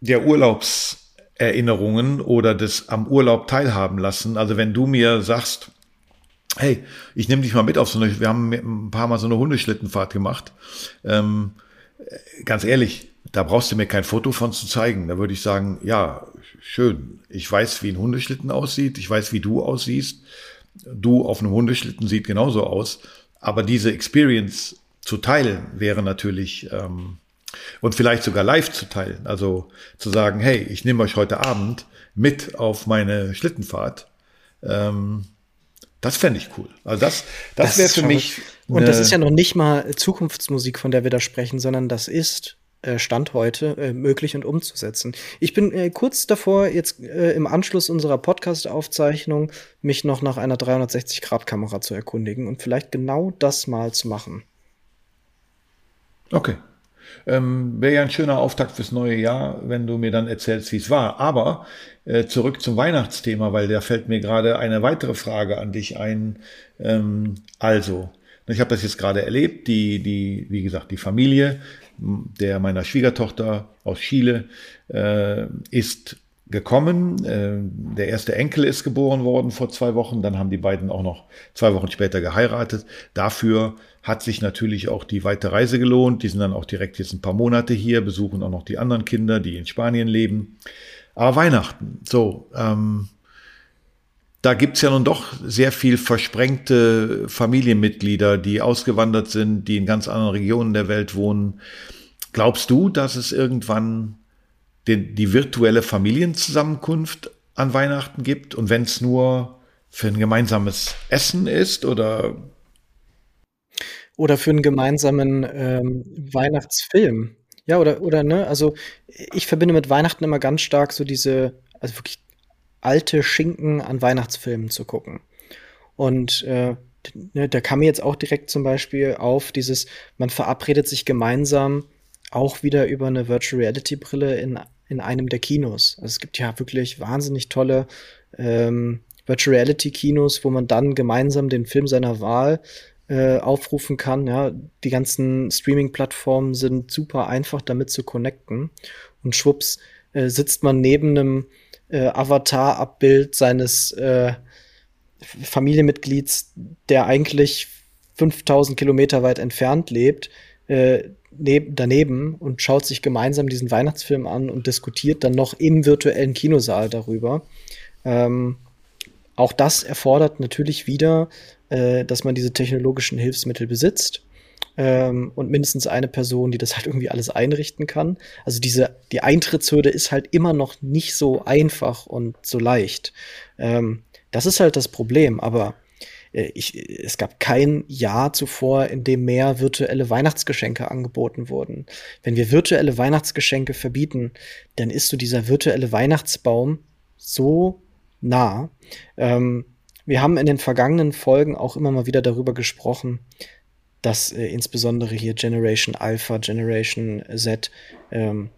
der Urlaubserinnerungen oder des am Urlaub teilhaben lassen. Also wenn du mir sagst, hey, ich nehme dich mal mit auf so eine, wir haben ein paar Mal so eine Hundeschlittenfahrt gemacht. Ähm, ganz ehrlich, da brauchst du mir kein Foto von zu zeigen. Da würde ich sagen, ja, schön. Ich weiß, wie ein Hundeschlitten aussieht. Ich weiß, wie du aussiehst du auf einem Hundeschlitten sieht genauso aus. Aber diese Experience zu teilen wäre natürlich ähm, und vielleicht sogar live zu teilen. Also zu sagen, hey, ich nehme euch heute Abend mit auf meine Schlittenfahrt. Ähm, das fände ich cool. Also das, das, das wäre für mich. Und das ist ja noch nicht mal Zukunftsmusik, von der wir da sprechen, sondern das ist Stand heute äh, möglich und umzusetzen. Ich bin äh, kurz davor, jetzt äh, im Anschluss unserer Podcast-Aufzeichnung mich noch nach einer 360-Grad-Kamera zu erkundigen und vielleicht genau das mal zu machen. Okay. Ähm, Wäre ja ein schöner Auftakt fürs neue Jahr, wenn du mir dann erzählst, wie es war. Aber äh, zurück zum Weihnachtsthema, weil da fällt mir gerade eine weitere Frage an dich ein. Ähm, also, ich habe das jetzt gerade erlebt, die, die, wie gesagt, die Familie der meiner Schwiegertochter aus Chile äh, ist gekommen. Äh, der erste Enkel ist geboren worden vor zwei Wochen. Dann haben die beiden auch noch zwei Wochen später geheiratet. Dafür hat sich natürlich auch die weite Reise gelohnt. Die sind dann auch direkt jetzt ein paar Monate hier, besuchen auch noch die anderen Kinder, die in Spanien leben. Aber Weihnachten, so, ähm, da gibt's ja nun doch sehr viel versprengte Familienmitglieder, die ausgewandert sind, die in ganz anderen Regionen der Welt wohnen. Glaubst du, dass es irgendwann die, die virtuelle Familienzusammenkunft an Weihnachten gibt? Und wenn es nur für ein gemeinsames Essen ist oder oder für einen gemeinsamen ähm, Weihnachtsfilm. Ja, oder, oder, ne, also ich verbinde mit Weihnachten immer ganz stark so diese, also wirklich alte Schinken an Weihnachtsfilmen zu gucken. Und äh, ne, da kam mir jetzt auch direkt zum Beispiel auf dieses, man verabredet sich gemeinsam auch wieder über eine Virtual Reality Brille in, in einem der Kinos. Also es gibt ja wirklich wahnsinnig tolle ähm, Virtual Reality Kinos, wo man dann gemeinsam den Film seiner Wahl äh, aufrufen kann. Ja, die ganzen Streaming-Plattformen sind super einfach damit zu connecten. Und schwupps äh, sitzt man neben einem äh, Avatar-Abbild seines äh, Familienmitglieds, der eigentlich 5000 Kilometer weit entfernt lebt, äh, daneben und schaut sich gemeinsam diesen Weihnachtsfilm an und diskutiert dann noch im virtuellen Kinosaal darüber. Ähm, auch das erfordert natürlich wieder äh, dass man diese technologischen Hilfsmittel besitzt ähm, und mindestens eine Person, die das halt irgendwie alles einrichten kann. Also diese, die Eintrittshürde ist halt immer noch nicht so einfach und so leicht. Ähm, das ist halt das Problem, aber äh, ich, es gab kein Jahr zuvor, in dem mehr virtuelle Weihnachtsgeschenke angeboten wurden. Wenn wir virtuelle Weihnachtsgeschenke verbieten, dann ist so dieser virtuelle Weihnachtsbaum so nah. Ähm, wir haben in den vergangenen Folgen auch immer mal wieder darüber gesprochen, dass äh, insbesondere hier Generation Alpha, Generation Z ähm,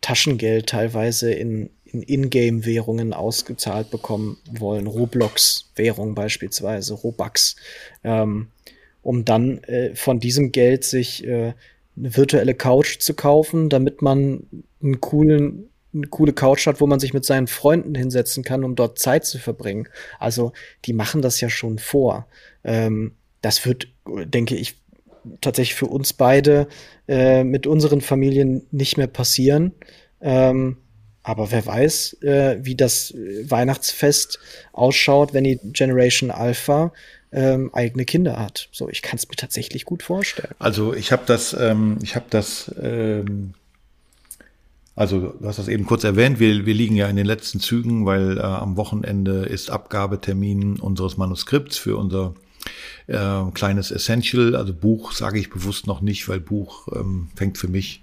Taschengeld teilweise in in Ingame-Währungen ausgezahlt bekommen wollen, Roblox-Währung beispielsweise, Robux, ähm, um dann äh, von diesem Geld sich äh, eine virtuelle Couch zu kaufen, damit man einen coolen eine coole Couch hat, wo man sich mit seinen Freunden hinsetzen kann, um dort Zeit zu verbringen. Also die machen das ja schon vor. Ähm, das wird, denke ich, tatsächlich für uns beide äh, mit unseren Familien nicht mehr passieren. Ähm, aber wer weiß, äh, wie das Weihnachtsfest ausschaut, wenn die Generation Alpha ähm, eigene Kinder hat. So, ich kann es mir tatsächlich gut vorstellen. Also ich habe das, ähm, ich habe das ähm, also du hast das eben kurz erwähnt, wir, wir liegen ja in den letzten Zügen, weil äh, am Wochenende ist Abgabetermin unseres Manuskripts für unser äh, kleines Essential. Also Buch sage ich bewusst noch nicht, weil Buch ähm, fängt für mich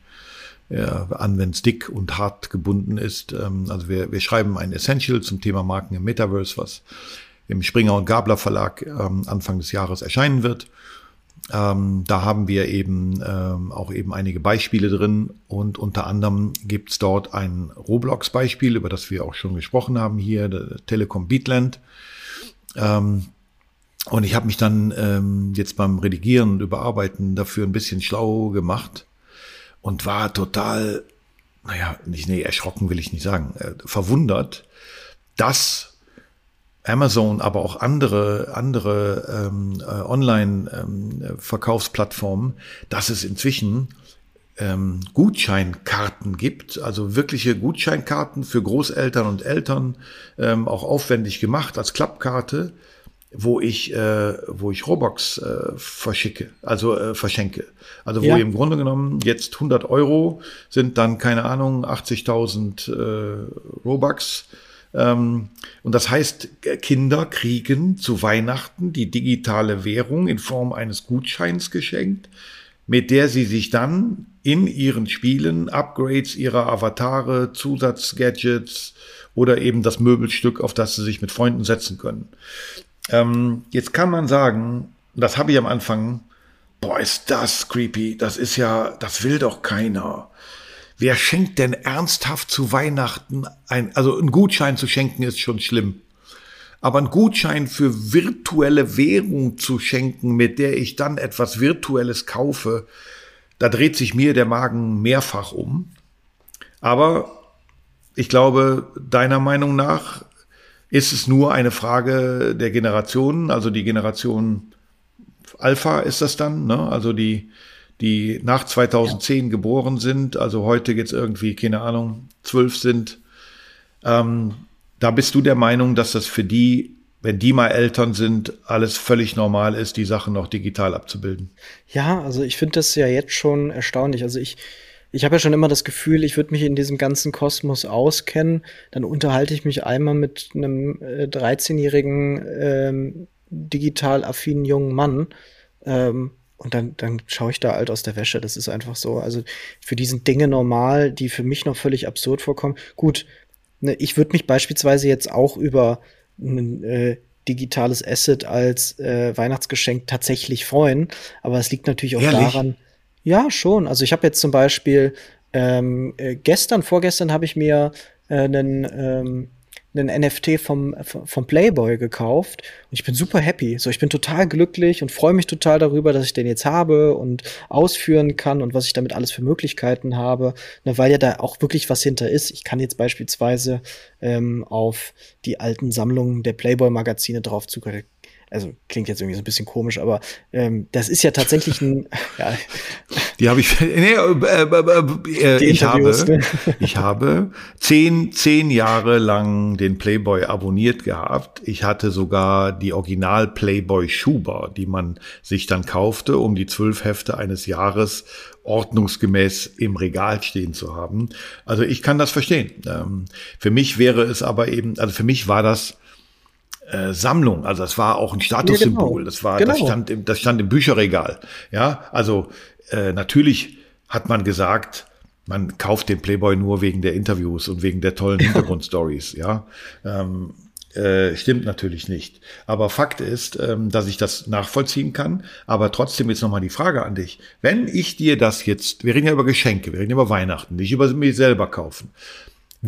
äh, an, wenn es dick und hart gebunden ist. Ähm, also wir, wir schreiben ein Essential zum Thema Marken im Metaverse, was im Springer und Gabler Verlag ähm, Anfang des Jahres erscheinen wird. Ähm, da haben wir eben ähm, auch eben einige Beispiele drin und unter anderem gibt's dort ein Roblox-Beispiel, über das wir auch schon gesprochen haben hier, Telekom Beatland. Ähm, und ich habe mich dann ähm, jetzt beim Redigieren und Überarbeiten dafür ein bisschen schlau gemacht und war total, naja, nicht, nee, erschrocken will ich nicht sagen, äh, verwundert, dass Amazon, aber auch andere, andere ähm, äh, Online-Verkaufsplattformen, ähm, dass es inzwischen ähm, Gutscheinkarten gibt, also wirkliche Gutscheinkarten für Großeltern und Eltern, ähm, auch aufwendig gemacht als Klappkarte, wo ich, äh, wo ich Robux äh, verschicke, also äh, verschenke. Also wo ja. im Grunde genommen jetzt 100 Euro sind dann, keine Ahnung, 80.000 äh, Robux ähm, und das heißt, Kinder kriegen zu Weihnachten die digitale Währung in Form eines Gutscheins geschenkt, mit der sie sich dann in ihren Spielen Upgrades ihrer Avatare, Zusatzgadgets oder eben das Möbelstück, auf das sie sich mit Freunden setzen können. Ähm, jetzt kann man sagen, das habe ich am Anfang, boah, ist das creepy, das ist ja, das will doch keiner. Wer schenkt denn ernsthaft zu Weihnachten ein, also ein Gutschein zu schenken ist schon schlimm. Aber ein Gutschein für virtuelle Währung zu schenken, mit der ich dann etwas Virtuelles kaufe, da dreht sich mir der Magen mehrfach um. Aber ich glaube, deiner Meinung nach ist es nur eine Frage der Generationen, also die Generation Alpha ist das dann, ne? also die, die nach 2010 ja. geboren sind, also heute jetzt irgendwie, keine Ahnung, zwölf sind, ähm, da bist du der Meinung, dass das für die wenn die mal Eltern sind, alles völlig normal ist, die Sachen noch digital abzubilden. Ja, also ich finde das ja jetzt schon erstaunlich. Also ich, ich habe ja schon immer das Gefühl, ich würde mich in diesem ganzen Kosmos auskennen. Dann unterhalte ich mich einmal mit einem äh, 13-jährigen ähm, digital affinen jungen Mann. Ähm, und dann, dann schaue ich da alt aus der Wäsche. Das ist einfach so. Also für diesen Dinge normal, die für mich noch völlig absurd vorkommen. Gut, ne, ich würde mich beispielsweise jetzt auch über ein äh, digitales Asset als äh, Weihnachtsgeschenk tatsächlich freuen. Aber es liegt natürlich auch Ehrlich? daran. Ja, schon. Also ich habe jetzt zum Beispiel ähm, äh, gestern, vorgestern habe ich mir äh, einen ähm, einen NFT vom, vom Playboy gekauft und ich bin super happy. So, ich bin total glücklich und freue mich total darüber, dass ich den jetzt habe und ausführen kann und was ich damit alles für Möglichkeiten habe, ne, weil ja da auch wirklich was hinter ist. Ich kann jetzt beispielsweise ähm, auf die alten Sammlungen der Playboy-Magazine drauf zugreifen also klingt jetzt irgendwie so ein bisschen komisch, aber ähm, das ist ja tatsächlich ein. ja. Die habe ich. Nee, äh, äh, äh, ich habe, ne? ich habe zehn, zehn Jahre lang den Playboy abonniert gehabt. Ich hatte sogar die Original Playboy Schuber, die man sich dann kaufte, um die zwölf Hefte eines Jahres ordnungsgemäß im Regal stehen zu haben. Also ich kann das verstehen. Ähm, für mich wäre es aber eben, also für mich war das äh, Sammlung. Also das war auch ein Statussymbol. Ja, genau. Das war, genau. das stand im, das stand im Bücherregal. Ja, also äh, natürlich hat man gesagt, man kauft den Playboy nur wegen der Interviews und wegen der tollen Hintergrundstories. ja, ähm, äh, stimmt natürlich nicht. Aber Fakt ist, ähm, dass ich das nachvollziehen kann. Aber trotzdem jetzt nochmal die Frage an dich. Wenn ich dir das jetzt, wir reden ja über Geschenke, wir reden ja über Weihnachten, nicht über mich selber kaufen.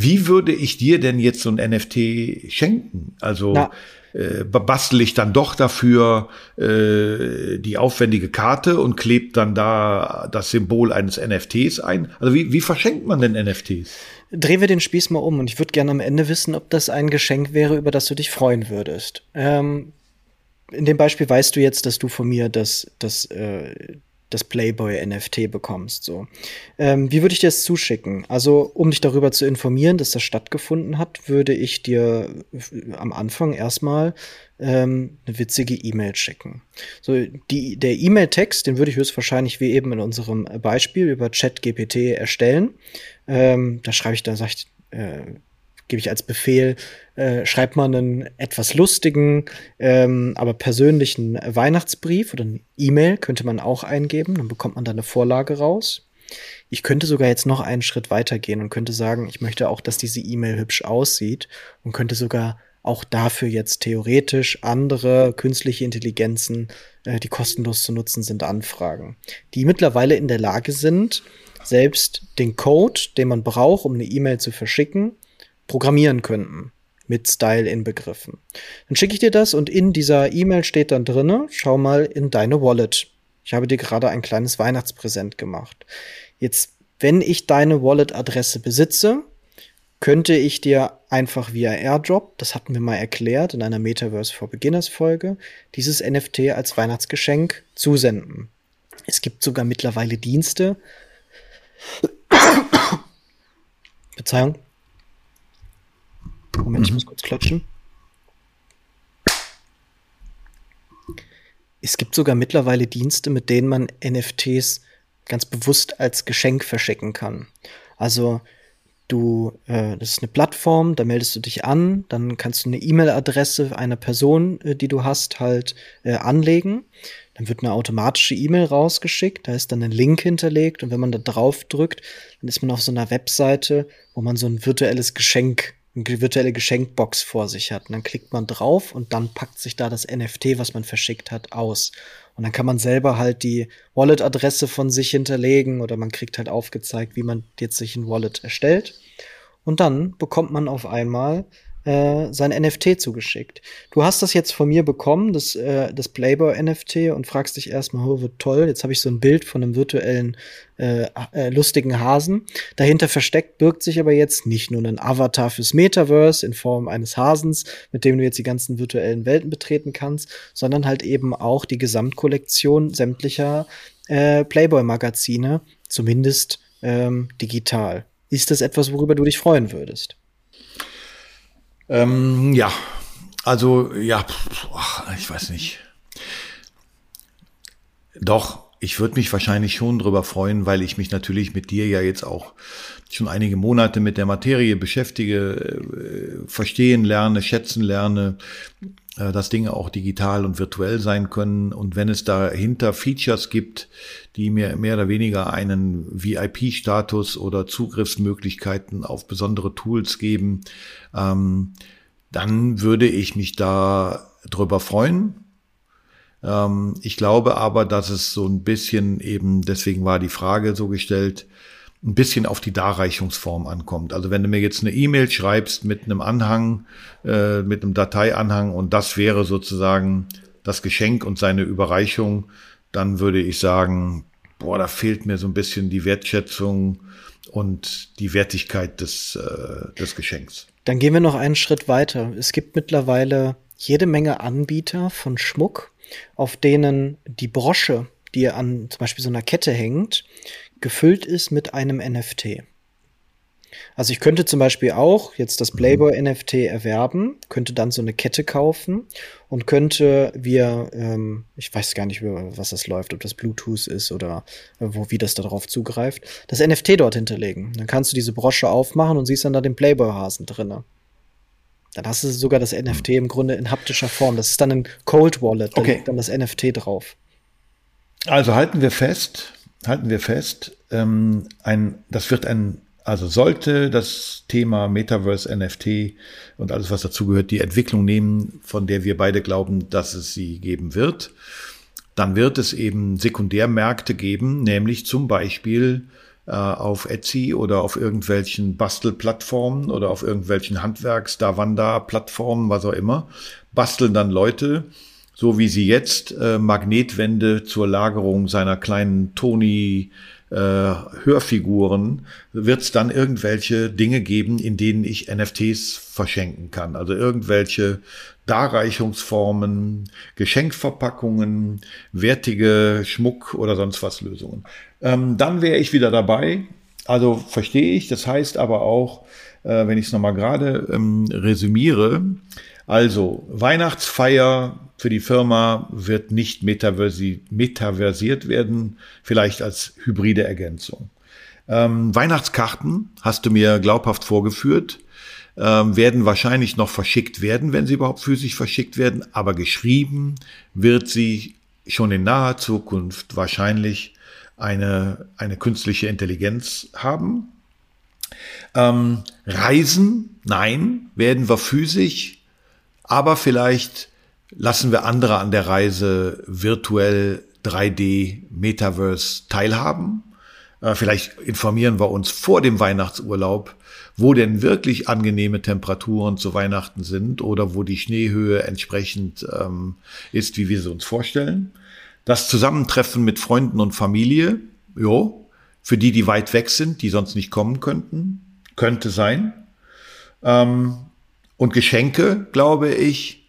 Wie würde ich dir denn jetzt so ein NFT schenken? Also Na. äh, bastel ich dann doch dafür äh, die aufwendige Karte und klebe dann da das Symbol eines NFTs ein? Also wie, wie verschenkt man denn NFTs? Drehen wir den Spieß mal um und ich würde gerne am Ende wissen, ob das ein Geschenk wäre, über das du dich freuen würdest. Ähm, in dem Beispiel weißt du jetzt, dass du von mir das, das, äh, das Playboy NFT bekommst. So, ähm, wie würde ich dir das zuschicken? Also, um dich darüber zu informieren, dass das stattgefunden hat, würde ich dir am Anfang erstmal ähm, eine witzige E-Mail schicken. So, die, der E-Mail-Text, den würde ich höchstwahrscheinlich wie eben in unserem Beispiel über ChatGPT erstellen. Ähm, da schreibe ich, da sag ich, äh, gebe ich als Befehl, äh, schreibt man einen etwas lustigen, ähm, aber persönlichen Weihnachtsbrief oder eine E-Mail könnte man auch eingeben, dann bekommt man da eine Vorlage raus. Ich könnte sogar jetzt noch einen Schritt weitergehen und könnte sagen, ich möchte auch, dass diese E-Mail hübsch aussieht und könnte sogar auch dafür jetzt theoretisch andere künstliche Intelligenzen, äh, die kostenlos zu nutzen sind, anfragen, die mittlerweile in der Lage sind, selbst den Code, den man braucht, um eine E-Mail zu verschicken, programmieren könnten mit Style inbegriffen. Dann schicke ich dir das und in dieser E-Mail steht dann drinne, schau mal in deine Wallet. Ich habe dir gerade ein kleines Weihnachtspräsent gemacht. Jetzt, wenn ich deine Wallet-Adresse besitze, könnte ich dir einfach via Airdrop, das hatten wir mal erklärt in einer Metaverse for Beginners Folge, dieses NFT als Weihnachtsgeschenk zusenden. Es gibt sogar mittlerweile Dienste. Verzeihung. Moment, ich mhm. muss kurz klatschen. Es gibt sogar mittlerweile Dienste, mit denen man NFTs ganz bewusst als Geschenk verschicken kann. Also du, äh, das ist eine Plattform, da meldest du dich an, dann kannst du eine E-Mail-Adresse einer Person, äh, die du hast, halt äh, anlegen. Dann wird eine automatische E-Mail rausgeschickt, da ist dann ein Link hinterlegt und wenn man da drauf drückt, dann ist man auf so einer Webseite, wo man so ein virtuelles Geschenk eine virtuelle Geschenkbox vor sich hat. Und dann klickt man drauf und dann packt sich da das NFT, was man verschickt hat, aus. Und dann kann man selber halt die Wallet-Adresse von sich hinterlegen oder man kriegt halt aufgezeigt, wie man jetzt sich ein Wallet erstellt. Und dann bekommt man auf einmal äh, sein NFT zugeschickt. Du hast das jetzt von mir bekommen, das, äh, das Playboy-NFT, und fragst dich erstmal, oh, wird toll, jetzt habe ich so ein Bild von einem virtuellen äh, äh, lustigen Hasen. Dahinter versteckt birgt sich aber jetzt nicht nur ein Avatar fürs Metaverse in Form eines Hasens, mit dem du jetzt die ganzen virtuellen Welten betreten kannst, sondern halt eben auch die Gesamtkollektion sämtlicher äh, Playboy-Magazine, zumindest ähm, digital. Ist das etwas, worüber du dich freuen würdest? Ähm, ja, also ja, ich weiß nicht. Doch, ich würde mich wahrscheinlich schon drüber freuen, weil ich mich natürlich mit dir ja jetzt auch schon einige Monate mit der Materie beschäftige, äh, verstehen lerne, schätzen lerne, äh, dass Dinge auch digital und virtuell sein können. Und wenn es dahinter Features gibt, die mir mehr oder weniger einen VIP-Status oder Zugriffsmöglichkeiten auf besondere Tools geben, ähm, dann würde ich mich da drüber freuen. Ähm, ich glaube aber, dass es so ein bisschen eben, deswegen war die Frage so gestellt, ein bisschen auf die Darreichungsform ankommt. Also wenn du mir jetzt eine E-Mail schreibst mit einem Anhang, äh, mit einem Dateianhang und das wäre sozusagen das Geschenk und seine Überreichung, dann würde ich sagen, boah, da fehlt mir so ein bisschen die Wertschätzung und die Wertigkeit des, äh, des Geschenks. Dann gehen wir noch einen Schritt weiter. Es gibt mittlerweile jede Menge Anbieter von Schmuck, auf denen die Brosche, die an zum Beispiel so einer Kette hängt, gefüllt ist mit einem NFT. Also ich könnte zum Beispiel auch jetzt das Playboy NFT erwerben, könnte dann so eine Kette kaufen und könnte wir, ähm, ich weiß gar nicht, was das läuft, ob das Bluetooth ist oder äh, wo, wie das darauf zugreift, das NFT dort hinterlegen. Dann kannst du diese Brosche aufmachen und siehst dann da den Playboy-Hasen drinne. Dann hast du sogar das NFT im Grunde in haptischer Form. Das ist dann ein Cold Wallet, da Okay. liegt dann das NFT drauf. Also halten wir fest, halten wir fest, ähm, ein, das wird ein, also sollte das Thema Metaverse, NFT und alles, was dazugehört, die Entwicklung nehmen, von der wir beide glauben, dass es sie geben wird, dann wird es eben Sekundärmärkte geben, nämlich zum Beispiel äh, auf Etsy oder auf irgendwelchen Bastelplattformen oder auf irgendwelchen Handwerks, Davanda-Plattformen, was auch immer, basteln dann Leute, so wie sie jetzt äh, Magnetwände zur Lagerung seiner kleinen Toni äh, Hörfiguren, wird es dann irgendwelche Dinge geben, in denen ich NFTs verschenken kann. Also irgendwelche Darreichungsformen, Geschenkverpackungen, wertige Schmuck oder sonst was Lösungen. Ähm, dann wäre ich wieder dabei. Also verstehe ich. Das heißt aber auch, äh, wenn ich es nochmal gerade ähm, resümiere, also Weihnachtsfeier für die Firma wird nicht metaversi metaversiert werden, vielleicht als hybride Ergänzung. Ähm, Weihnachtskarten hast du mir glaubhaft vorgeführt, ähm, werden wahrscheinlich noch verschickt werden, wenn sie überhaupt physisch verschickt werden, aber geschrieben wird sie schon in naher Zukunft wahrscheinlich eine, eine künstliche Intelligenz haben. Ähm, Reisen, nein, werden wir physisch, aber vielleicht lassen wir andere an der Reise virtuell 3D Metaverse teilhaben. Äh, vielleicht informieren wir uns vor dem Weihnachtsurlaub, wo denn wirklich angenehme Temperaturen zu Weihnachten sind oder wo die Schneehöhe entsprechend ähm, ist, wie wir sie uns vorstellen. Das Zusammentreffen mit Freunden und Familie, jo, für die, die weit weg sind, die sonst nicht kommen könnten, könnte sein. Ähm, und Geschenke, glaube ich,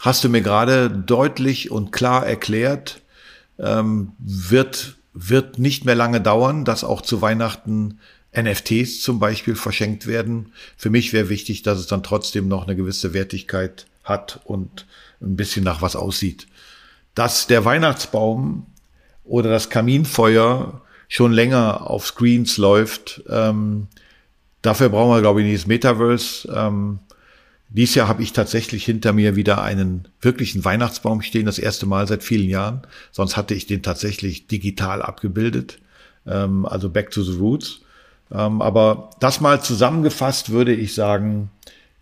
hast du mir gerade deutlich und klar erklärt, ähm, wird, wird nicht mehr lange dauern, dass auch zu Weihnachten NFTs zum Beispiel verschenkt werden. Für mich wäre wichtig, dass es dann trotzdem noch eine gewisse Wertigkeit hat und ein bisschen nach was aussieht. Dass der Weihnachtsbaum oder das Kaminfeuer schon länger auf Screens läuft, ähm, dafür brauchen wir, glaube ich, nicht das Metaverse. Ähm, dies Jahr habe ich tatsächlich hinter mir wieder einen wirklichen Weihnachtsbaum stehen, das erste Mal seit vielen Jahren. Sonst hatte ich den tatsächlich digital abgebildet, ähm, also back to the roots. Ähm, aber das mal zusammengefasst würde ich sagen,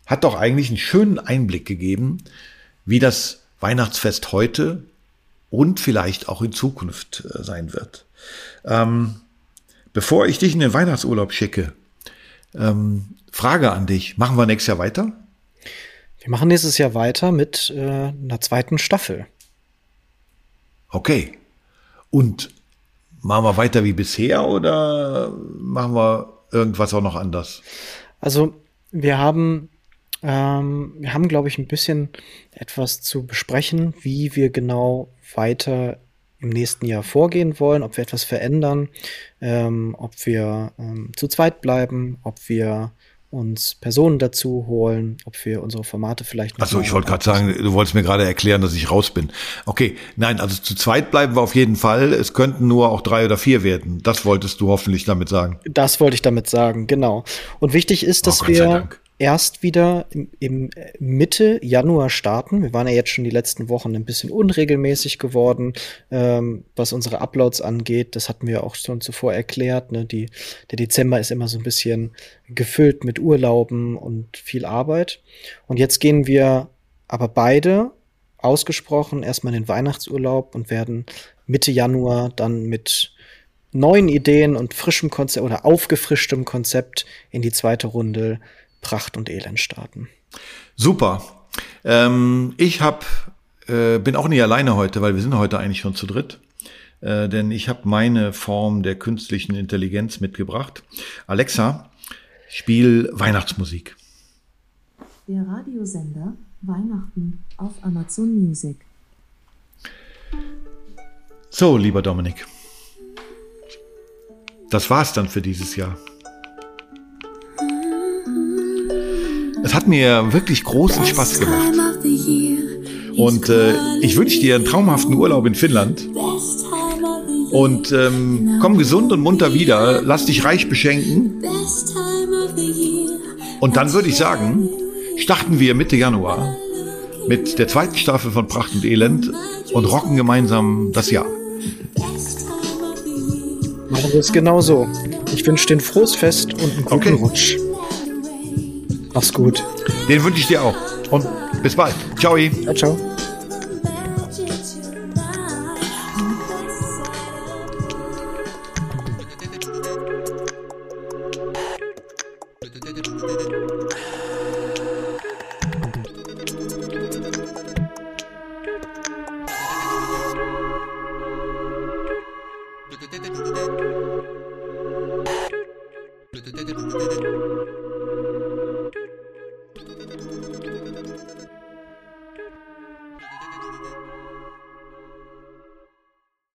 hat doch eigentlich einen schönen Einblick gegeben, wie das Weihnachtsfest heute und vielleicht auch in Zukunft äh, sein wird. Ähm, bevor ich dich in den Weihnachtsurlaub schicke, Frage an dich, machen wir nächstes Jahr weiter? Wir machen nächstes Jahr weiter mit äh, einer zweiten Staffel. Okay. Und machen wir weiter wie bisher oder machen wir irgendwas auch noch anders? Also wir haben, ähm, wir haben, glaube ich, ein bisschen etwas zu besprechen, wie wir genau weiter im nächsten Jahr vorgehen wollen, ob wir etwas verändern, ähm, ob wir ähm, zu zweit bleiben, ob wir uns Personen dazu holen, ob wir unsere Formate vielleicht noch. Also ich wollte gerade sagen, du wolltest mir gerade erklären, dass ich raus bin. Okay, nein, also zu zweit bleiben wir auf jeden Fall. Es könnten nur auch drei oder vier werden. Das wolltest du hoffentlich damit sagen. Das wollte ich damit sagen, genau. Und wichtig ist, dass oh, wir erst wieder im, im, Mitte Januar starten. Wir waren ja jetzt schon die letzten Wochen ein bisschen unregelmäßig geworden, ähm, was unsere Uploads angeht. Das hatten wir auch schon zuvor erklärt. Ne? Die, der Dezember ist immer so ein bisschen gefüllt mit Urlauben und viel Arbeit. Und jetzt gehen wir aber beide ausgesprochen erstmal in den Weihnachtsurlaub und werden Mitte Januar dann mit neuen Ideen und frischem Konzept oder aufgefrischtem Konzept in die zweite Runde Pracht und Elend starten. Super. Ähm, ich hab, äh, bin auch nicht alleine heute, weil wir sind heute eigentlich schon zu dritt. Äh, denn ich habe meine Form der künstlichen Intelligenz mitgebracht. Alexa, spiel Weihnachtsmusik. Der Radiosender Weihnachten auf Amazon Music. So, lieber Dominik. Das war's dann für dieses Jahr. Es hat mir wirklich großen Spaß gemacht. Und äh, ich wünsche dir einen traumhaften Urlaub in Finnland. Und ähm, komm gesund und munter wieder. Lass dich reich beschenken. Und dann würde ich sagen, starten wir Mitte Januar mit der zweiten Staffel von Pracht und Elend und rocken gemeinsam das Jahr. Machen wir es genauso. Ich wünsche dir ein frohes Fest und einen guten okay. Rutsch. Mach's gut. Den wünsche ich dir auch. Und bis bald. Ciao. Ciao, ciao.